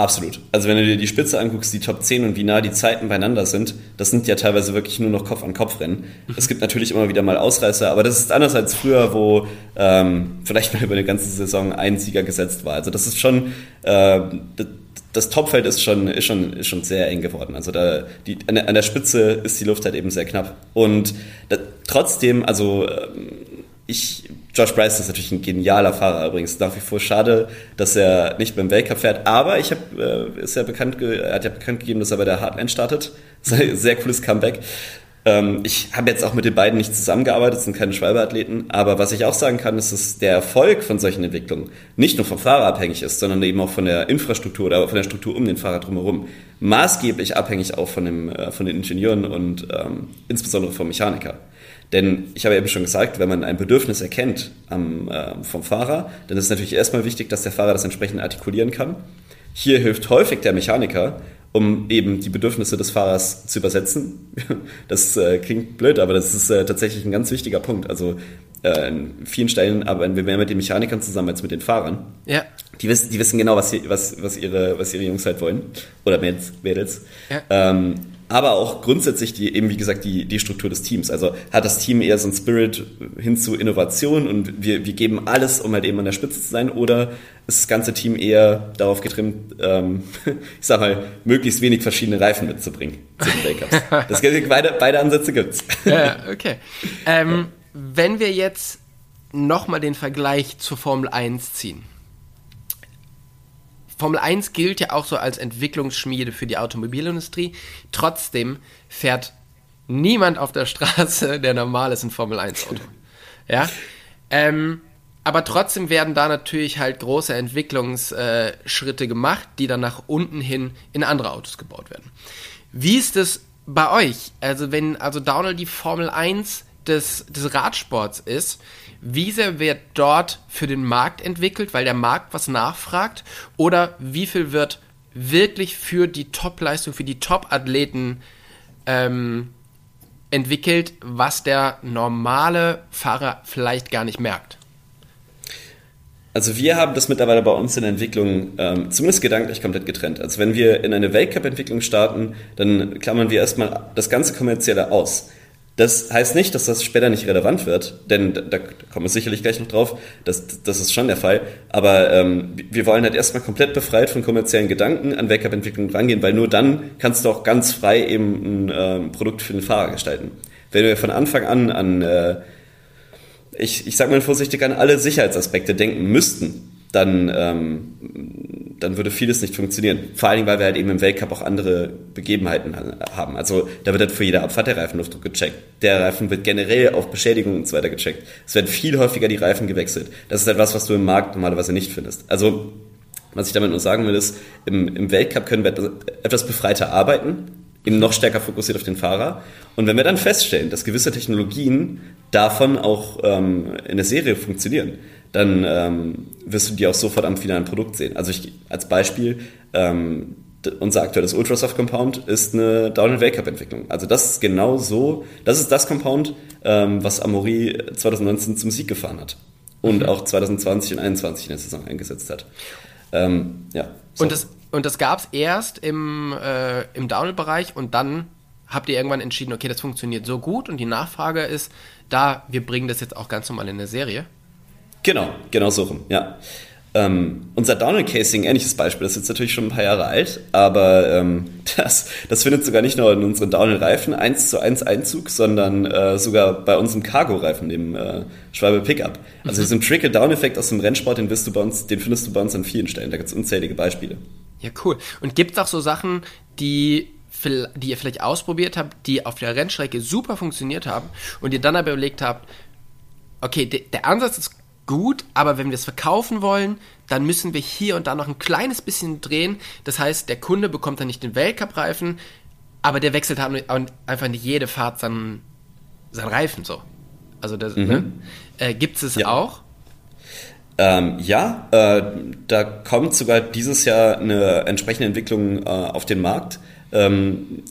Absolut. Also wenn du dir die Spitze anguckst, die Top 10 und wie nah die Zeiten beieinander sind, das sind ja teilweise wirklich nur noch Kopf-an-Kopf-Rennen. Mhm. Es gibt natürlich immer wieder mal Ausreißer, aber das ist anders als früher, wo ähm, vielleicht mal über eine ganze Saison ein Sieger gesetzt war. Also das ist schon, äh, das Topfeld ist schon, ist schon, ist schon sehr eng geworden. Also da, die, an, der, an der Spitze ist die Luft halt eben sehr knapp. Und da, trotzdem, also ähm, ich, Josh Bryce ist natürlich ein genialer Fahrer übrigens. Nach wie vor schade, dass er nicht beim Weltcup fährt. Aber ich habe, äh, ist ja bekannt, er hat ja bekannt gegeben, dass er bei der Heartland startet. Sehr, sehr cooles Comeback. Ähm, ich habe jetzt auch mit den beiden nicht zusammengearbeitet, sind keine Schwalbe-Athleten. Aber was ich auch sagen kann, ist, dass der Erfolg von solchen Entwicklungen nicht nur vom Fahrer abhängig ist, sondern eben auch von der Infrastruktur oder von der Struktur um den Fahrer drumherum. Maßgeblich abhängig auch von, dem, äh, von den Ingenieuren und ähm, insbesondere vom Mechaniker. Denn ich habe eben schon gesagt, wenn man ein Bedürfnis erkennt am, äh, vom Fahrer, dann ist es natürlich erstmal wichtig, dass der Fahrer das entsprechend artikulieren kann. Hier hilft häufig der Mechaniker, um eben die Bedürfnisse des Fahrers zu übersetzen. Das äh, klingt blöd, aber das ist äh, tatsächlich ein ganz wichtiger Punkt. Also äh, in vielen Stellen arbeiten wir mehr mit den Mechanikern zusammen als mit den Fahrern. Ja. Die wissen, die wissen genau, was, sie, was, was, ihre, was ihre Jungs halt wollen. Oder Mädels. Mädels. Ja. Ähm, aber auch grundsätzlich die, eben wie gesagt, die, die Struktur des Teams. Also hat das Team eher so einen Spirit hin zu Innovation und wir, wir geben alles, um halt eben an der Spitze zu sein, oder ist das ganze Team eher darauf getrimmt, ähm, ich sag mal, möglichst wenig verschiedene Reifen mitzubringen zu den Weltcups. Das, beide, beide Ansätze gibt's. Ja, okay. Ähm, wenn wir jetzt nochmal den Vergleich zur Formel 1 ziehen. Formel 1 gilt ja auch so als Entwicklungsschmiede für die Automobilindustrie. Trotzdem fährt niemand auf der Straße, der normal ist, ein Formel 1 Auto. Ja. Ähm, aber trotzdem werden da natürlich halt große Entwicklungsschritte gemacht, die dann nach unten hin in andere Autos gebaut werden. Wie ist es bei euch? Also wenn also Downhill die Formel 1 des, des Radsports ist, wie sehr wird dort für den Markt entwickelt, weil der Markt was nachfragt? Oder wie viel wird wirklich für die Top-Leistung, für die Top-Athleten ähm, entwickelt, was der normale Fahrer vielleicht gar nicht merkt? Also wir haben das mittlerweile bei uns in der Entwicklung ähm, zumindest gedanklich komplett getrennt. Also wenn wir in eine Weltcup-Entwicklung starten, dann klammern wir erstmal das ganze Kommerzielle aus. Das heißt nicht, dass das später nicht relevant wird, denn da, da kommen wir sicherlich gleich noch drauf, das, das ist schon der Fall. Aber ähm, wir wollen halt erstmal komplett befreit von kommerziellen Gedanken an Wake-up-Entwicklung rangehen, weil nur dann kannst du auch ganz frei eben ein ähm, Produkt für den Fahrer gestalten. Wenn wir von Anfang an an, äh, ich, ich sag mal vorsichtig, an alle Sicherheitsaspekte denken müssten, dann, ähm, dann würde vieles nicht funktionieren. Vor allen Dingen, weil wir halt eben im Weltcup auch andere Begebenheiten haben. Also da wird halt für jede Abfahrt der Reifenluftdruck gecheckt. Der Reifen wird generell auf Beschädigungen und so weiter gecheckt. Es werden viel häufiger die Reifen gewechselt. Das ist etwas, was du im Markt normalerweise nicht findest. Also was ich damit nur sagen will, ist, im, im Weltcup können wir etwas befreiter arbeiten, eben noch stärker fokussiert auf den Fahrer. Und wenn wir dann feststellen, dass gewisse Technologien davon auch ähm, in der Serie funktionieren, dann ähm, wirst du die auch sofort am finalen Produkt sehen. Also ich, als Beispiel, ähm, unser aktuelles Ultrasoft Compound ist eine Downhill Wake Up Entwicklung. Also das ist genau so, das ist das Compound, ähm, was Amori 2019 zum Sieg gefahren hat und mhm. auch 2020 und 2021 in der Saison eingesetzt hat. Ähm, ja. So. Und das, und das gab es erst im, äh, im Downhill-Bereich und dann habt ihr irgendwann entschieden, okay, das funktioniert so gut und die Nachfrage ist da, wir bringen das jetzt auch ganz normal in eine Serie? Genau, genau so rum, ja. Ähm, unser Downhill Casing, ähnliches Beispiel, das ist jetzt natürlich schon ein paar Jahre alt, aber ähm, das, das findet sogar nicht nur in unseren Downhill Reifen 1 zu 1 Einzug, sondern äh, sogar bei unserem Cargo Reifen, dem äh, Schwalbe Pickup. Also mhm. diesen Trickle-Down-Effekt aus dem Rennsport, den, wirst du bei uns, den findest du bei uns an vielen Stellen. Da gibt es unzählige Beispiele. Ja, cool. Und gibt es auch so Sachen, die die ihr vielleicht ausprobiert habt, die auf der Rennstrecke super funktioniert haben und ihr dann aber überlegt habt, okay, de der Ansatz ist gut, aber wenn wir es verkaufen wollen, dann müssen wir hier und da noch ein kleines bisschen drehen. Das heißt, der Kunde bekommt dann nicht den Weltcup-Reifen, aber der wechselt halt einfach nicht jede Fahrt seinen, seinen Reifen so. Also das, mhm. ne? äh, gibt es ja. auch? Ähm, ja, äh, da kommt sogar dieses Jahr eine entsprechende Entwicklung äh, auf den Markt. Ähm,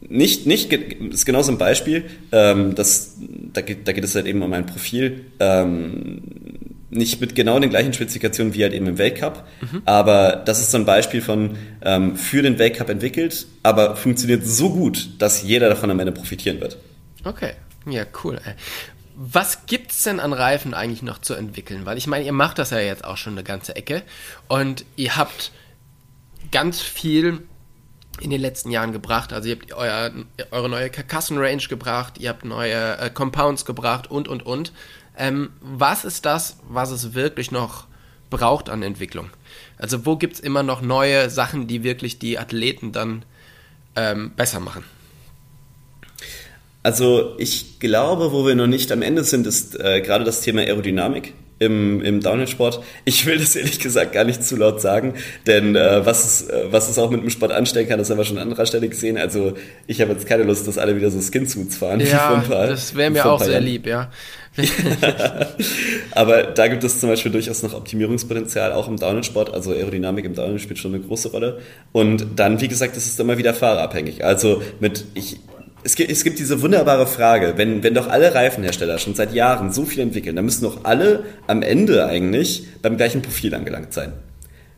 nicht, nicht, ist genauso ein Beispiel, ähm, das, da, geht, da geht es halt eben um ein Profil, ähm, nicht mit genau den gleichen Spezifikationen wie halt eben im Weltcup, mhm. aber das ist so ein Beispiel von ähm, für den Weltcup entwickelt, aber funktioniert so gut, dass jeder davon am Ende profitieren wird. Okay, ja, cool. Was gibt's denn an Reifen eigentlich noch zu entwickeln? Weil ich meine, ihr macht das ja jetzt auch schon eine ganze Ecke und ihr habt ganz viel in den letzten Jahren gebracht. Also ihr habt euer, eure neue Karkassenrange gebracht, ihr habt neue äh, Compounds gebracht und, und, und. Ähm, was ist das, was es wirklich noch braucht an Entwicklung? Also wo gibt es immer noch neue Sachen, die wirklich die Athleten dann ähm, besser machen? Also ich glaube, wo wir noch nicht am Ende sind, ist äh, gerade das Thema Aerodynamik im, im Downhill-Sport. Ich will das ehrlich gesagt gar nicht zu laut sagen, denn äh, was, es, äh, was es auch mit dem Sport anstellen kann, das haben wir schon an anderer Stelle gesehen. Also ich habe jetzt keine Lust, dass alle wieder so Skin-Suits fahren. Ja, das wäre mir auch sehr Jahren. lieb, ja. Aber da gibt es zum Beispiel durchaus noch Optimierungspotenzial, auch im Downhill-Sport. Also Aerodynamik im Downhill spielt schon eine große Rolle. Und dann, wie gesagt, ist es immer wieder fahrerabhängig. Also mit, ich, es gibt, es gibt diese wunderbare Frage, wenn, wenn doch alle Reifenhersteller schon seit Jahren so viel entwickeln, dann müssen doch alle am Ende eigentlich beim gleichen Profil angelangt sein.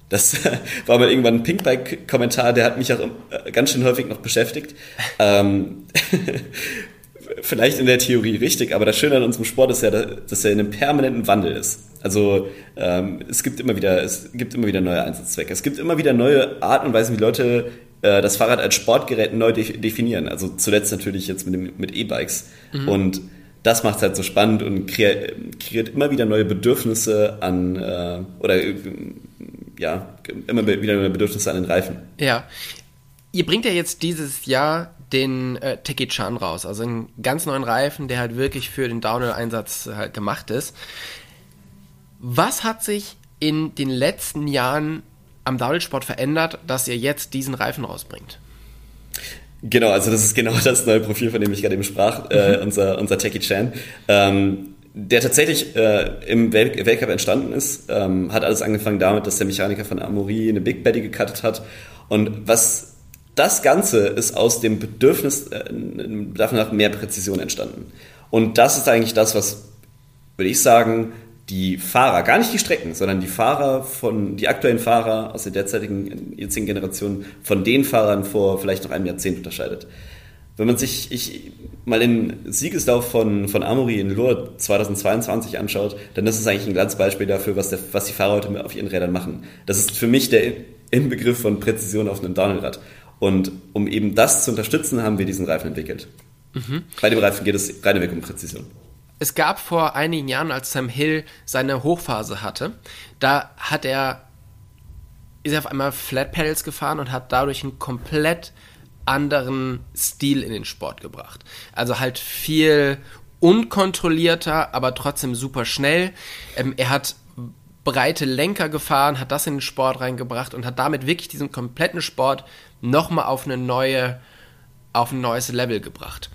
Das war mal irgendwann ein Pinkbike-Kommentar, der hat mich auch äh, ganz schön häufig noch beschäftigt. Ähm, vielleicht in der Theorie richtig, aber das Schöne an unserem Sport ist ja, dass er in einem permanenten Wandel ist. Also ähm, es gibt immer wieder, es gibt immer wieder neue Einsatzzwecke. Es gibt immer wieder neue Arten und Weisen, wie Leute äh, das Fahrrad als Sportgerät neu de definieren. Also zuletzt natürlich jetzt mit, mit E-Bikes. Mhm. Und das macht es halt so spannend und kreiert, kreiert immer wieder neue Bedürfnisse an, äh, oder äh, ja, immer wieder neue Bedürfnisse an den Reifen. Ja. Ihr bringt ja jetzt dieses Jahr den äh, Teki Chan raus, also einen ganz neuen Reifen, der halt wirklich für den Downhill-Einsatz halt gemacht ist. Was hat sich in den letzten Jahren am Downhill-Sport verändert, dass ihr jetzt diesen Reifen rausbringt? Genau, also das ist genau das neue Profil, von dem ich gerade eben sprach, äh, unser, unser Techie Chan. Ähm, der tatsächlich äh, im Wel Weltcup entstanden ist, ähm, hat alles angefangen damit, dass der Mechaniker von Amori eine Big Betty gecuttet hat. Und was das Ganze ist aus dem Bedürfnis äh, nach mehr Präzision entstanden. Und das ist eigentlich das, was, würde ich sagen, die Fahrer, gar nicht die Strecken, sondern die Fahrer von, die aktuellen Fahrer aus der derzeitigen, jetzigen Generation von den Fahrern vor vielleicht noch einem Jahrzehnt unterscheidet. Wenn man sich ich, mal den Siegeslauf von, von Amori in Lourdes 2022 anschaut, dann ist es eigentlich ein Glanzbeispiel dafür, was, der, was die Fahrer heute auf ihren Rädern machen. Das ist für mich der Inbegriff von Präzision auf einem Downhillrad. Und um eben das zu unterstützen, haben wir diesen Reifen entwickelt. Mhm. Bei dem Reifen geht es rein weg um Präzision es gab vor einigen Jahren, als Sam Hill seine Hochphase hatte, da hat er, ist er auf einmal Flat Pedals gefahren und hat dadurch einen komplett anderen Stil in den Sport gebracht. Also halt viel unkontrollierter, aber trotzdem super schnell. Ähm, er hat breite Lenker gefahren, hat das in den Sport reingebracht und hat damit wirklich diesen kompletten Sport nochmal auf eine neue, auf ein neues Level gebracht.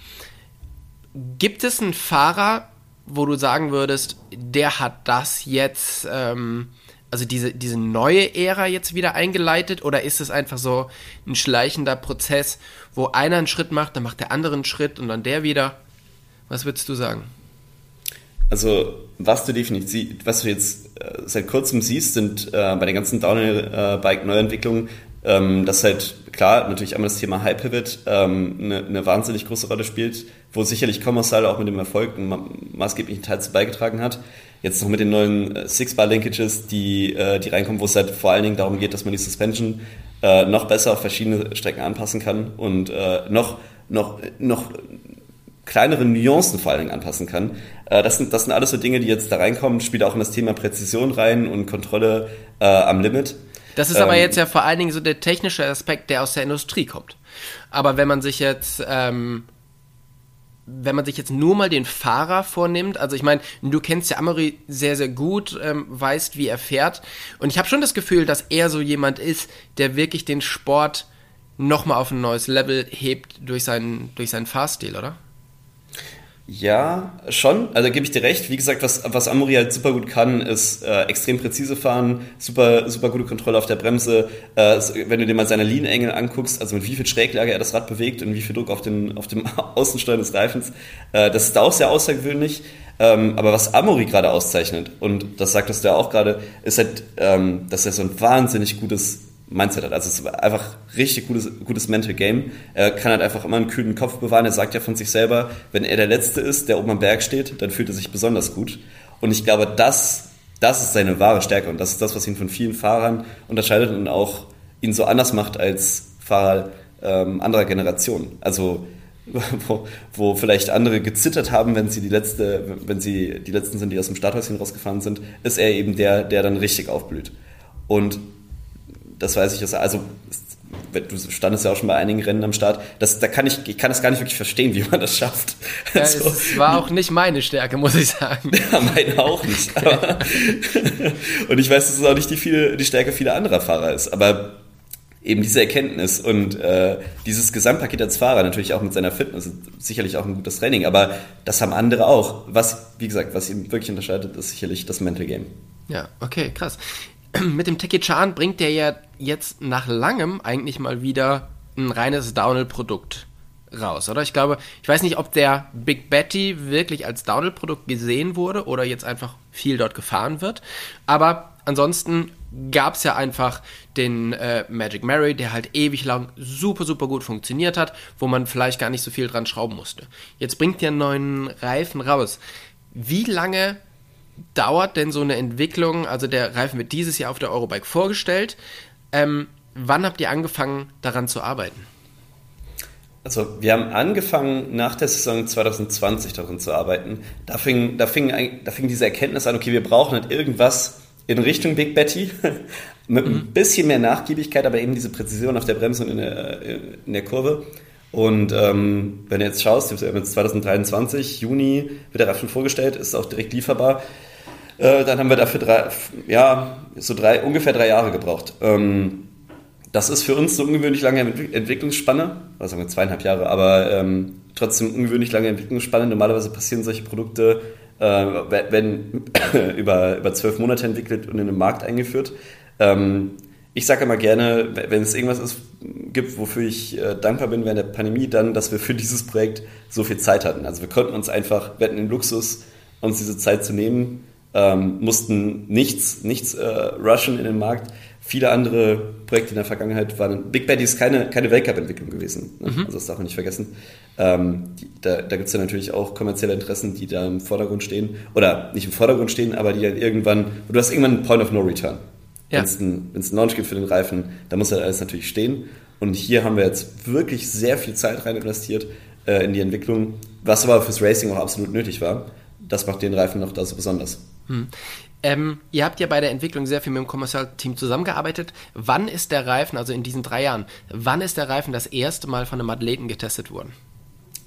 Gibt es einen Fahrer, wo du sagen würdest, der hat das jetzt, ähm, also diese, diese neue Ära jetzt wieder eingeleitet? Oder ist es einfach so ein schleichender Prozess, wo einer einen Schritt macht, dann macht der andere einen Schritt und dann der wieder? Was würdest du sagen? Also, was du definitiv, was du jetzt äh, seit kurzem siehst, sind äh, bei den ganzen Downhill-Bike-Neuentwicklungen, äh, ähm, dass halt, klar, natürlich einmal das Thema High Pivot ähm, eine, eine wahnsinnig große Rolle spielt, wo sicherlich Commercial auch mit dem Erfolg einen ma maßgeblichen Teil zu beigetragen hat. Jetzt noch mit den neuen äh, Six-Bar-Linkages, die, äh, die reinkommen, wo es halt vor allen Dingen darum geht, dass man die Suspension äh, noch besser auf verschiedene Strecken anpassen kann und äh, noch, noch, noch kleinere Nuancen vor allen Dingen anpassen kann. Äh, das, sind, das sind alles so Dinge, die jetzt da reinkommen, spielt auch in das Thema Präzision rein und Kontrolle äh, am Limit. Das ist aber ähm, jetzt ja vor allen Dingen so der technische Aspekt, der aus der Industrie kommt. Aber wenn man sich jetzt ähm, wenn man sich jetzt nur mal den Fahrer vornimmt, also ich meine, du kennst ja Amory sehr, sehr gut, ähm, weißt, wie er fährt. Und ich habe schon das Gefühl, dass er so jemand ist, der wirklich den Sport nochmal auf ein neues Level hebt durch seinen, durch seinen Fahrstil, oder? Ja, schon. Also gebe ich dir recht. Wie gesagt, was, was Amori halt super gut kann, ist äh, extrem präzise fahren, super, super gute Kontrolle auf der Bremse. Äh, wenn du dir mal seine Linienengel anguckst, also mit wie viel Schräglage er das Rad bewegt und wie viel Druck auf, den, auf dem Außensteuern des Reifens, äh, das ist da auch sehr außergewöhnlich. Ähm, aber was Amori gerade auszeichnet, und das sagtest du ja auch gerade, ist halt, ähm, dass er so ein wahnsinnig gutes Mindset hat. Also es ist einfach richtig gutes, gutes Mental Game. Er kann halt einfach immer einen kühlen Kopf bewahren. Er sagt ja von sich selber, wenn er der Letzte ist, der oben am Berg steht, dann fühlt er sich besonders gut. Und ich glaube, das, das ist seine wahre Stärke und das ist das, was ihn von vielen Fahrern unterscheidet und auch ihn so anders macht als Fahrer ähm, anderer Generationen. Also wo, wo vielleicht andere gezittert haben, wenn sie die letzte, wenn sie die letzten sind, die aus dem Starthäuschen rausgefahren sind, ist er eben der, der dann richtig aufblüht. Und das weiß ich, also du standest ja auch schon bei einigen Rennen am Start, das, da kann ich, ich kann das gar nicht wirklich verstehen, wie man das schafft. Ja, also, es war auch nicht meine Stärke, muss ich sagen. Ja, meine auch nicht. Aber, und ich weiß, dass es auch nicht die, viele, die Stärke vieler anderer Fahrer ist, aber eben diese Erkenntnis und äh, dieses Gesamtpaket als Fahrer, natürlich auch mit seiner Fitness, sicherlich auch ein gutes Training, aber das haben andere auch. Was, wie gesagt, was ihn wirklich unterscheidet, ist sicherlich das Mental Game. Ja, okay, krass. Mit dem Teki-Chan bringt der ja jetzt nach langem eigentlich mal wieder ein reines Downhill-Produkt raus, oder? Ich glaube, ich weiß nicht, ob der Big Betty wirklich als Downhill-Produkt gesehen wurde oder jetzt einfach viel dort gefahren wird. Aber ansonsten gab es ja einfach den äh, Magic Mary, der halt ewig lang super, super gut funktioniert hat, wo man vielleicht gar nicht so viel dran schrauben musste. Jetzt bringt der einen neuen Reifen raus. Wie lange dauert denn so eine Entwicklung? Also der Reifen wird dieses Jahr auf der Eurobike vorgestellt. Ähm, wann habt ihr angefangen, daran zu arbeiten? Also wir haben angefangen, nach der Saison 2020 daran zu arbeiten. Da fing, da fing, da fing diese Erkenntnis an, okay, wir brauchen halt irgendwas in Richtung Big Betty, mit mhm. ein bisschen mehr Nachgiebigkeit, aber eben diese Präzision auf der Bremse und in der, in der Kurve. Und ähm, wenn du jetzt schaust, wir haben jetzt 2023, Juni, wird der Reifen vorgestellt, ist auch direkt lieferbar. Äh, dann haben wir dafür drei, ja, so drei, ungefähr drei Jahre gebraucht. Ähm, das ist für uns eine ungewöhnlich lange Entwicklungsspanne, also sagen wir zweieinhalb Jahre, aber ähm, trotzdem ungewöhnlich lange Entwicklungsspanne. Normalerweise passieren solche Produkte, äh, werden über, über zwölf Monate entwickelt und in den Markt eingeführt. Ähm, ich sage immer gerne, wenn es irgendwas ist, gibt, wofür ich äh, dankbar bin während der Pandemie, dann, dass wir für dieses Projekt so viel Zeit hatten. Also wir konnten uns einfach, wir hatten den Luxus, uns diese Zeit zu nehmen, ähm, mussten nichts, nichts äh, rushen in den Markt. Viele andere Projekte in der Vergangenheit waren. Big Baddy ist keine, keine Weltcup-Entwicklung gewesen. Ne? Mhm. Also das darf man nicht vergessen. Ähm, die, da da gibt es ja natürlich auch kommerzielle Interessen, die da im Vordergrund stehen. Oder nicht im Vordergrund stehen, aber die dann irgendwann. Du hast irgendwann einen Point of No Return. Ja. Wenn es einen, einen Launch gibt für den Reifen, da muss halt alles natürlich stehen. Und hier haben wir jetzt wirklich sehr viel Zeit rein investiert äh, in die Entwicklung, was aber fürs Racing auch absolut nötig war. Das macht den Reifen noch da so besonders. Hm. Ähm, ihr habt ja bei der Entwicklung sehr viel mit dem Kommerzialteam zusammengearbeitet. Wann ist der Reifen, also in diesen drei Jahren, wann ist der Reifen das erste Mal von einem Athleten getestet worden?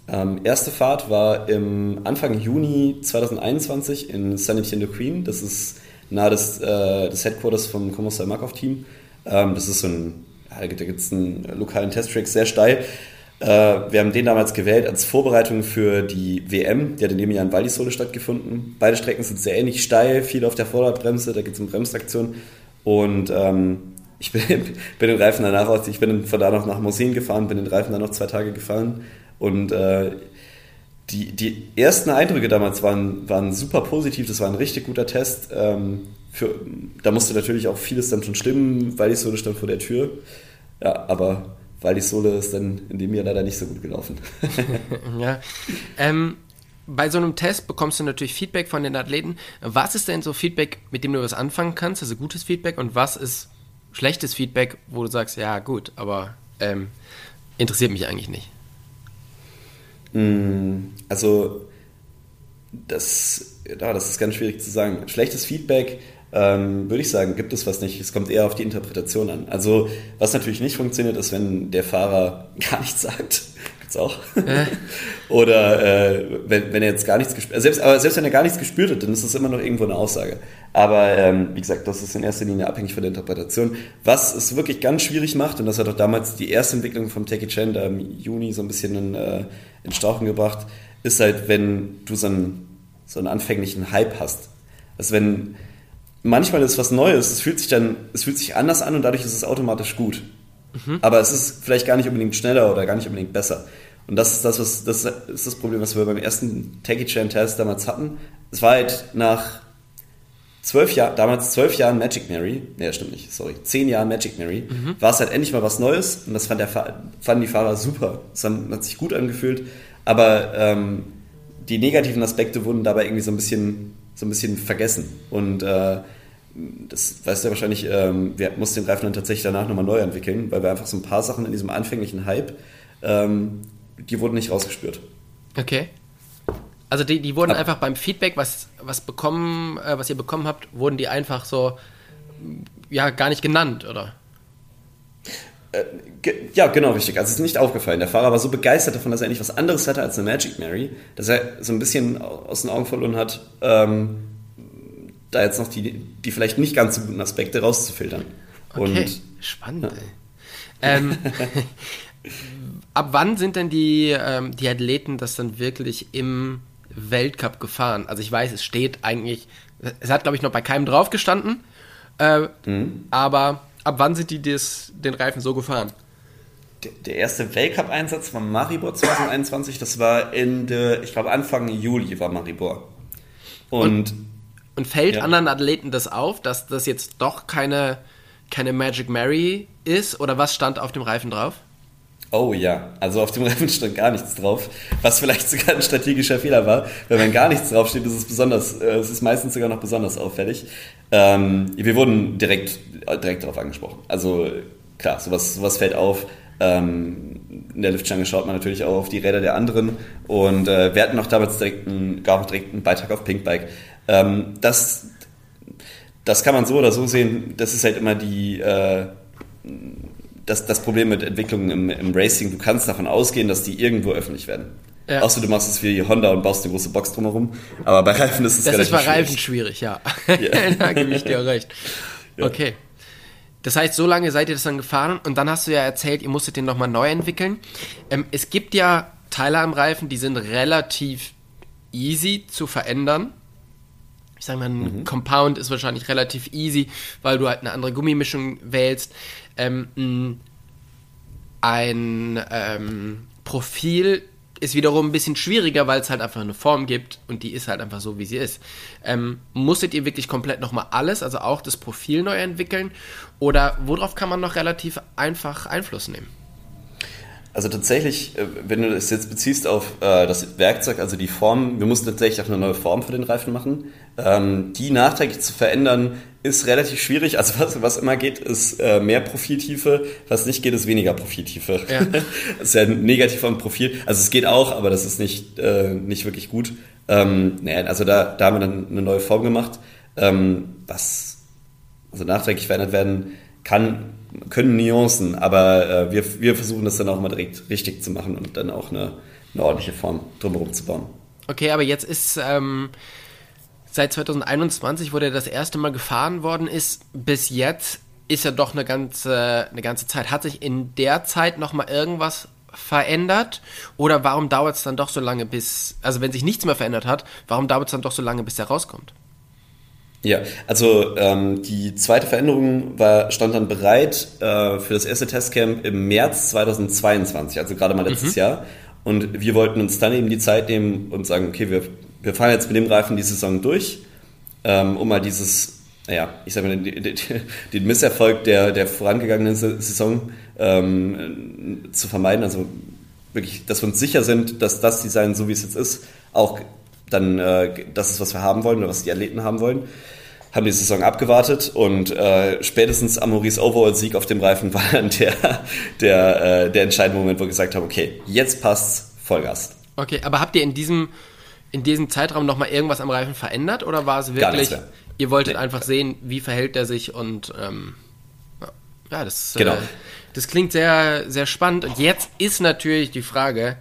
Ähm, erste Fahrt war im Anfang Juni 2021 in San Queen. Das ist nahe des, äh, des Headquarters vom Kommissar Markov Team. Ähm, das ist so ein, da gibt es einen lokalen Testtrack, sehr steil. Äh, wir haben den damals gewählt als Vorbereitung für die WM, die hat in dem Jahr in Valdisole stattgefunden. Beide Strecken sind sehr ähnlich steil, viel auf der Vorderradbremse, da geht es um Bremstraktion. Und ähm, ich bin, bin den Reifen danach aus, ich bin von da noch nach Mosin gefahren, bin den Reifen dann noch zwei Tage gefahren. Und äh, die, die ersten Eindrücke damals waren, waren super positiv, das war ein richtig guter Test. Ähm, für, da musste natürlich auch vieles dann schon stimmen, so stand vor der Tür. ja, aber weil die Sohle ist dann in dem Jahr leider nicht so gut gelaufen. ja. Ähm, bei so einem Test bekommst du natürlich Feedback von den Athleten. Was ist denn so Feedback, mit dem du was anfangen kannst, also gutes Feedback, und was ist schlechtes Feedback, wo du sagst, ja gut, aber ähm, interessiert mich eigentlich nicht? Mm, also das, ja, das ist ganz schwierig zu sagen. Schlechtes Feedback ähm, würde ich sagen, gibt es was nicht. Es kommt eher auf die Interpretation an. Also, was natürlich nicht funktioniert, ist, wenn der Fahrer gar nichts sagt. Gibt's auch. Äh. Oder äh, wenn, wenn er jetzt gar nichts gespürt. Selbst, aber selbst wenn er gar nichts gespürt hat, dann ist das immer noch irgendwo eine Aussage. Aber ähm, wie gesagt, das ist in erster Linie abhängig von der Interpretation. Was es wirklich ganz schwierig macht, und das hat auch damals die erste Entwicklung vom Techie Chen da im Juni so ein bisschen in, äh, in Stauchen gebracht, ist halt, wenn du so einen, so einen anfänglichen Hype hast. Also wenn manchmal ist was Neues, es fühlt sich dann, es fühlt sich anders an und dadurch ist es automatisch gut. Mhm. Aber es ist vielleicht gar nicht unbedingt schneller oder gar nicht unbedingt besser. Und das ist das, was, das ist das Problem, was wir beim ersten Techie Chain Test damals hatten. Es war halt nach zwölf Jahren, damals zwölf Jahren Magic Mary, ne, stimmt nicht, sorry, zehn Jahren Magic Mary, mhm. war es halt endlich mal was Neues und das fand der, fanden die Fahrer super. Es hat sich gut angefühlt, aber ähm, die negativen Aspekte wurden dabei irgendwie so ein bisschen so ein bisschen vergessen. Und äh, das weißt du ja wahrscheinlich, ähm, wir mussten den Reifen dann tatsächlich danach nochmal neu entwickeln, weil wir einfach so ein paar Sachen in diesem anfänglichen Hype, ähm, die wurden nicht rausgespürt. Okay. Also die, die wurden Ab einfach beim Feedback, was, was bekommen, äh, was ihr bekommen habt, wurden die einfach so ja gar nicht genannt, oder? Äh, ja, genau, richtig. Also es ist nicht aufgefallen. Der Fahrer war so begeistert davon, dass er eigentlich was anderes hatte als eine Magic Mary, dass er so ein bisschen aus den Augen verloren hat, ähm, da jetzt noch die, die vielleicht nicht ganz so guten Aspekte rauszufiltern. Okay, Und, spannend. Ja. Ähm, ab wann sind denn die, ähm, die Athleten das dann wirklich im Weltcup gefahren? Also ich weiß, es steht eigentlich, es hat glaube ich noch bei keinem drauf gestanden, äh, mhm. aber ab wann sind die des, den Reifen so gefahren? Der, erste Weltcup-Einsatz war Maribor 2021, das war Ende, ich glaube Anfang Juli war Maribor. Und, und, und fällt ja. anderen Athleten das auf, dass das jetzt doch keine, keine Magic Mary ist? Oder was stand auf dem Reifen drauf? Oh ja, also auf dem Reifen stand gar nichts drauf, was vielleicht sogar ein strategischer Fehler war. Weil wenn gar nichts draufsteht, ist es besonders, äh, es ist meistens sogar noch besonders auffällig. Ähm, wir wurden direkt, direkt darauf angesprochen. Also klar, sowas, sowas fällt auf. Ähm, in der Liftschange schaut man natürlich auch auf die Räder der anderen und äh, wir hatten auch damals direkt einen, gar direkt einen Beitrag auf Pinkbike. Ähm, das, das kann man so oder so sehen. Das ist halt immer die, äh, das, das Problem mit Entwicklungen im, im Racing. Du kannst davon ausgehen, dass die irgendwo öffentlich werden. Ja. Außer du machst es wie Honda und baust eine große Box drumherum. Aber bei Reifen ist es das relativ schwierig. Das ist bei Reifen schwierig, ja. ja. da gebe ich dir recht. Ja. Okay. Das heißt, so lange seid ihr das dann gefahren und dann hast du ja erzählt, ihr musstet den nochmal neu entwickeln. Ähm, es gibt ja Teile am Reifen, die sind relativ easy zu verändern. Ich sage mal, ein mhm. Compound ist wahrscheinlich relativ easy, weil du halt eine andere Gummimischung wählst. Ähm, ein ähm, Profil ist wiederum ein bisschen schwieriger, weil es halt einfach eine Form gibt und die ist halt einfach so, wie sie ist. Ähm, musstet ihr wirklich komplett nochmal alles, also auch das Profil neu entwickeln? Oder worauf kann man noch relativ einfach Einfluss nehmen? Also tatsächlich, äh, wenn du das jetzt beziehst auf äh, das Werkzeug, also die Form, wir mussten tatsächlich auch eine neue Form für den Reifen machen. Ähm, die nachträglich zu verändern, ist relativ schwierig. Also was, was immer geht, ist äh, mehr Profiltiefe. Was nicht geht, ist weniger Profiltiefe. Ja. das ist ja negativ am Profil. Also es geht auch, aber das ist nicht, äh, nicht wirklich gut. Ähm, naja, also da, da haben wir dann eine neue Form gemacht. Ähm, was also nachträglich verändert werden kann, können Nuancen, aber äh, wir, wir versuchen das dann auch mal direkt richtig zu machen und dann auch eine, eine ordentliche Form drumherum zu bauen. Okay, aber jetzt ist ähm, seit 2021, wo der das erste Mal gefahren worden ist, bis jetzt ist ja doch eine ganze, eine ganze Zeit. Hat sich in der Zeit nochmal irgendwas verändert? Oder warum dauert es dann doch so lange, bis, also wenn sich nichts mehr verändert hat, warum dauert es dann doch so lange, bis der rauskommt? Ja, also ähm, die zweite Veränderung war, stand dann bereit äh, für das erste Testcamp im März 2022, also gerade mal letztes mhm. Jahr. Und wir wollten uns dann eben die Zeit nehmen und sagen, okay, wir, wir fahren jetzt mit dem Reifen die Saison durch, ähm, um mal dieses naja, ich sag mal, den, den, Misserfolg der, der vorangegangenen Saison ähm, zu vermeiden. Also wirklich, dass wir uns sicher sind, dass das Design, so wie es jetzt ist, auch dann äh, das ist, was wir haben wollen oder was die Athleten haben wollen. Haben die Saison abgewartet und äh, spätestens am Maurice Overall-Sieg auf dem Reifen war dann der, der, äh, der entscheidende Moment, wo wir gesagt haben, okay, jetzt passt's, Vollgas. Okay, aber habt ihr in diesem, in diesem Zeitraum nochmal irgendwas am Reifen verändert oder war es wirklich, ihr wolltet nee. einfach sehen, wie verhält er sich und ähm, ja, das, genau. Äh, das klingt sehr, sehr spannend. Und jetzt ist natürlich die Frage,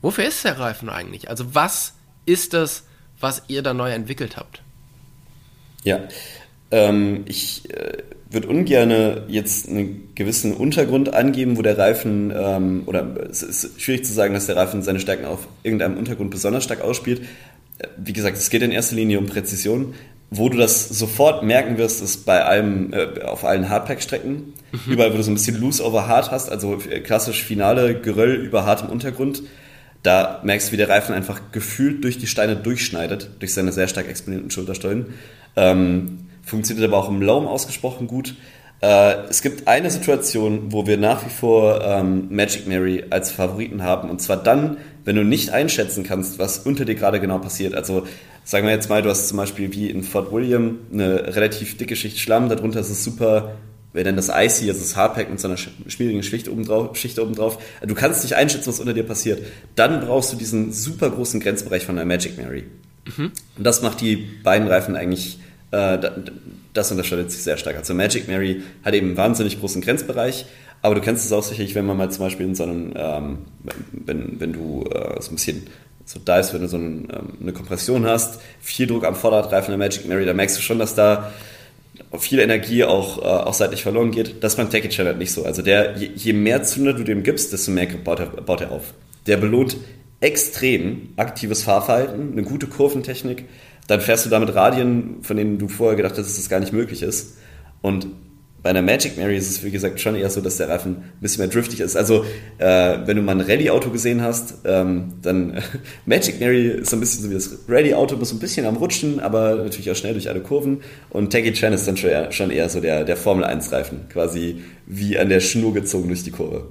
wofür ist der Reifen eigentlich? Also was ist das, was ihr da neu entwickelt habt? Ja, ähm, ich äh, würde ungern jetzt einen gewissen Untergrund angeben, wo der Reifen, ähm, oder es ist schwierig zu sagen, dass der Reifen seine Stärken auf irgendeinem Untergrund besonders stark ausspielt. Äh, wie gesagt, es geht in erster Linie um Präzision. Wo du das sofort merken wirst, ist bei allem, äh, auf allen Hardpack-Strecken. Mhm. Überall, wo du so ein bisschen loose over hard hast, also klassisch Finale, Geröll über hartem Untergrund. Da merkst du, wie der Reifen einfach gefühlt durch die Steine durchschneidet, durch seine sehr stark exponierten Schulterstollen. Ähm, funktioniert aber auch im Loam ausgesprochen gut. Äh, es gibt eine Situation, wo wir nach wie vor ähm, Magic Mary als Favoriten haben, und zwar dann, wenn du nicht einschätzen kannst, was unter dir gerade genau passiert. Also sagen wir jetzt mal, du hast zum Beispiel wie in Fort William eine relativ dicke Schicht Schlamm, darunter ist es super wir nennen das Icy, also das Hardpack mit so einer schwierigen Schicht obendrauf, Schicht obendrauf. Du kannst nicht einschätzen, was unter dir passiert. Dann brauchst du diesen super großen Grenzbereich von der Magic Mary. Mhm. Und das macht die beiden Reifen eigentlich, das unterscheidet sich sehr stark. Also Magic Mary hat eben einen wahnsinnig großen Grenzbereich, aber du kennst es auch sicherlich, wenn man mal zum Beispiel in so einem, ähm, wenn, wenn du äh, so ein bisschen so ist, wenn du so einen, ähm, eine Kompression hast, viel Druck am Vorderradreifen der Magic Mary, da merkst du schon, dass da viel Energie auch, äh, auch seitlich verloren geht. Das beim Techie Channel nicht so. Also der, je, je, mehr Zünder du dem gibst, desto mehr baut er, baut er auf. Der belohnt extrem aktives Fahrverhalten, eine gute Kurventechnik. Dann fährst du damit Radien, von denen du vorher gedacht hast, dass das gar nicht möglich ist. Und bei einer Magic Mary ist es, wie gesagt, schon eher so, dass der Reifen ein bisschen mehr driftig ist. Also, äh, wenn du mal ein Rallye-Auto gesehen hast, ähm, dann Magic Mary ist so ein bisschen so wie das Rallye-Auto, muss ein bisschen am Rutschen, aber natürlich auch schnell durch alle Kurven. Und Teggy Chan ist dann schon eher, schon eher so der, der Formel-1-Reifen, quasi wie an der Schnur gezogen durch die Kurve.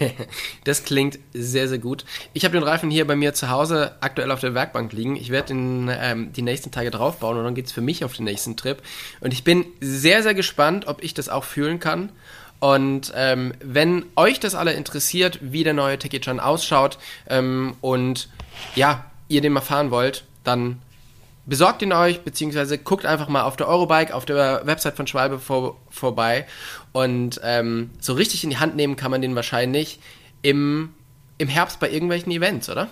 das klingt sehr, sehr gut. Ich habe den Reifen hier bei mir zu Hause aktuell auf der Werkbank liegen. Ich werde ihn ähm, die nächsten Tage draufbauen und dann geht es für mich auf den nächsten Trip. Und ich bin sehr, sehr gespannt, ob ich das auch fühlen kann. Und ähm, wenn euch das alle interessiert, wie der neue Tekichan ausschaut ähm, und ja, ihr den mal fahren wollt, dann besorgt ihn euch, beziehungsweise guckt einfach mal auf der Eurobike, auf der Website von Schwalbe vor, vorbei. Und ähm, so richtig in die Hand nehmen kann man den wahrscheinlich im, im Herbst bei irgendwelchen Events, oder?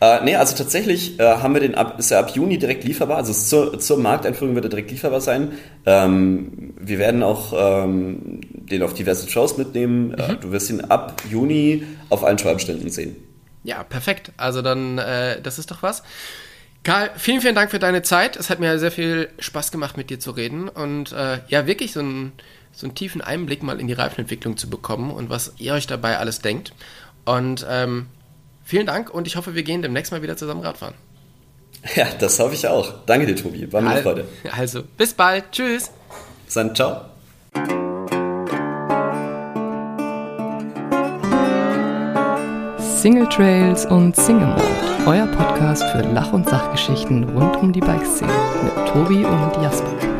Äh, nee, also tatsächlich äh, haben wir den ab, ist er ab Juni direkt lieferbar. Also zur, zur Markteinführung wird er direkt lieferbar sein. Ähm, wir werden auch ähm, den auf diverse Shows mitnehmen. Äh, mhm. Äh, du wirst ihn ab Juni auf allen Schwalbenständen sehen. Ja, perfekt. Also dann, äh, das ist doch was. Karl, vielen, vielen Dank für deine Zeit. Es hat mir sehr viel Spaß gemacht, mit dir zu reden und äh, ja, wirklich so einen, so einen tiefen Einblick mal in die Reifenentwicklung zu bekommen und was ihr euch dabei alles denkt. Und ähm, Vielen Dank und ich hoffe, wir gehen demnächst mal wieder zusammen Radfahren. Ja, das hoffe ich auch. Danke dir, Tobi. War mir eine Freude. Also, bis bald. Tschüss. Bis dann. Ciao. Single Trails und Single Mode, euer Podcast für Lach- und Sachgeschichten rund um die Bikeszene mit Tobi und Jasper.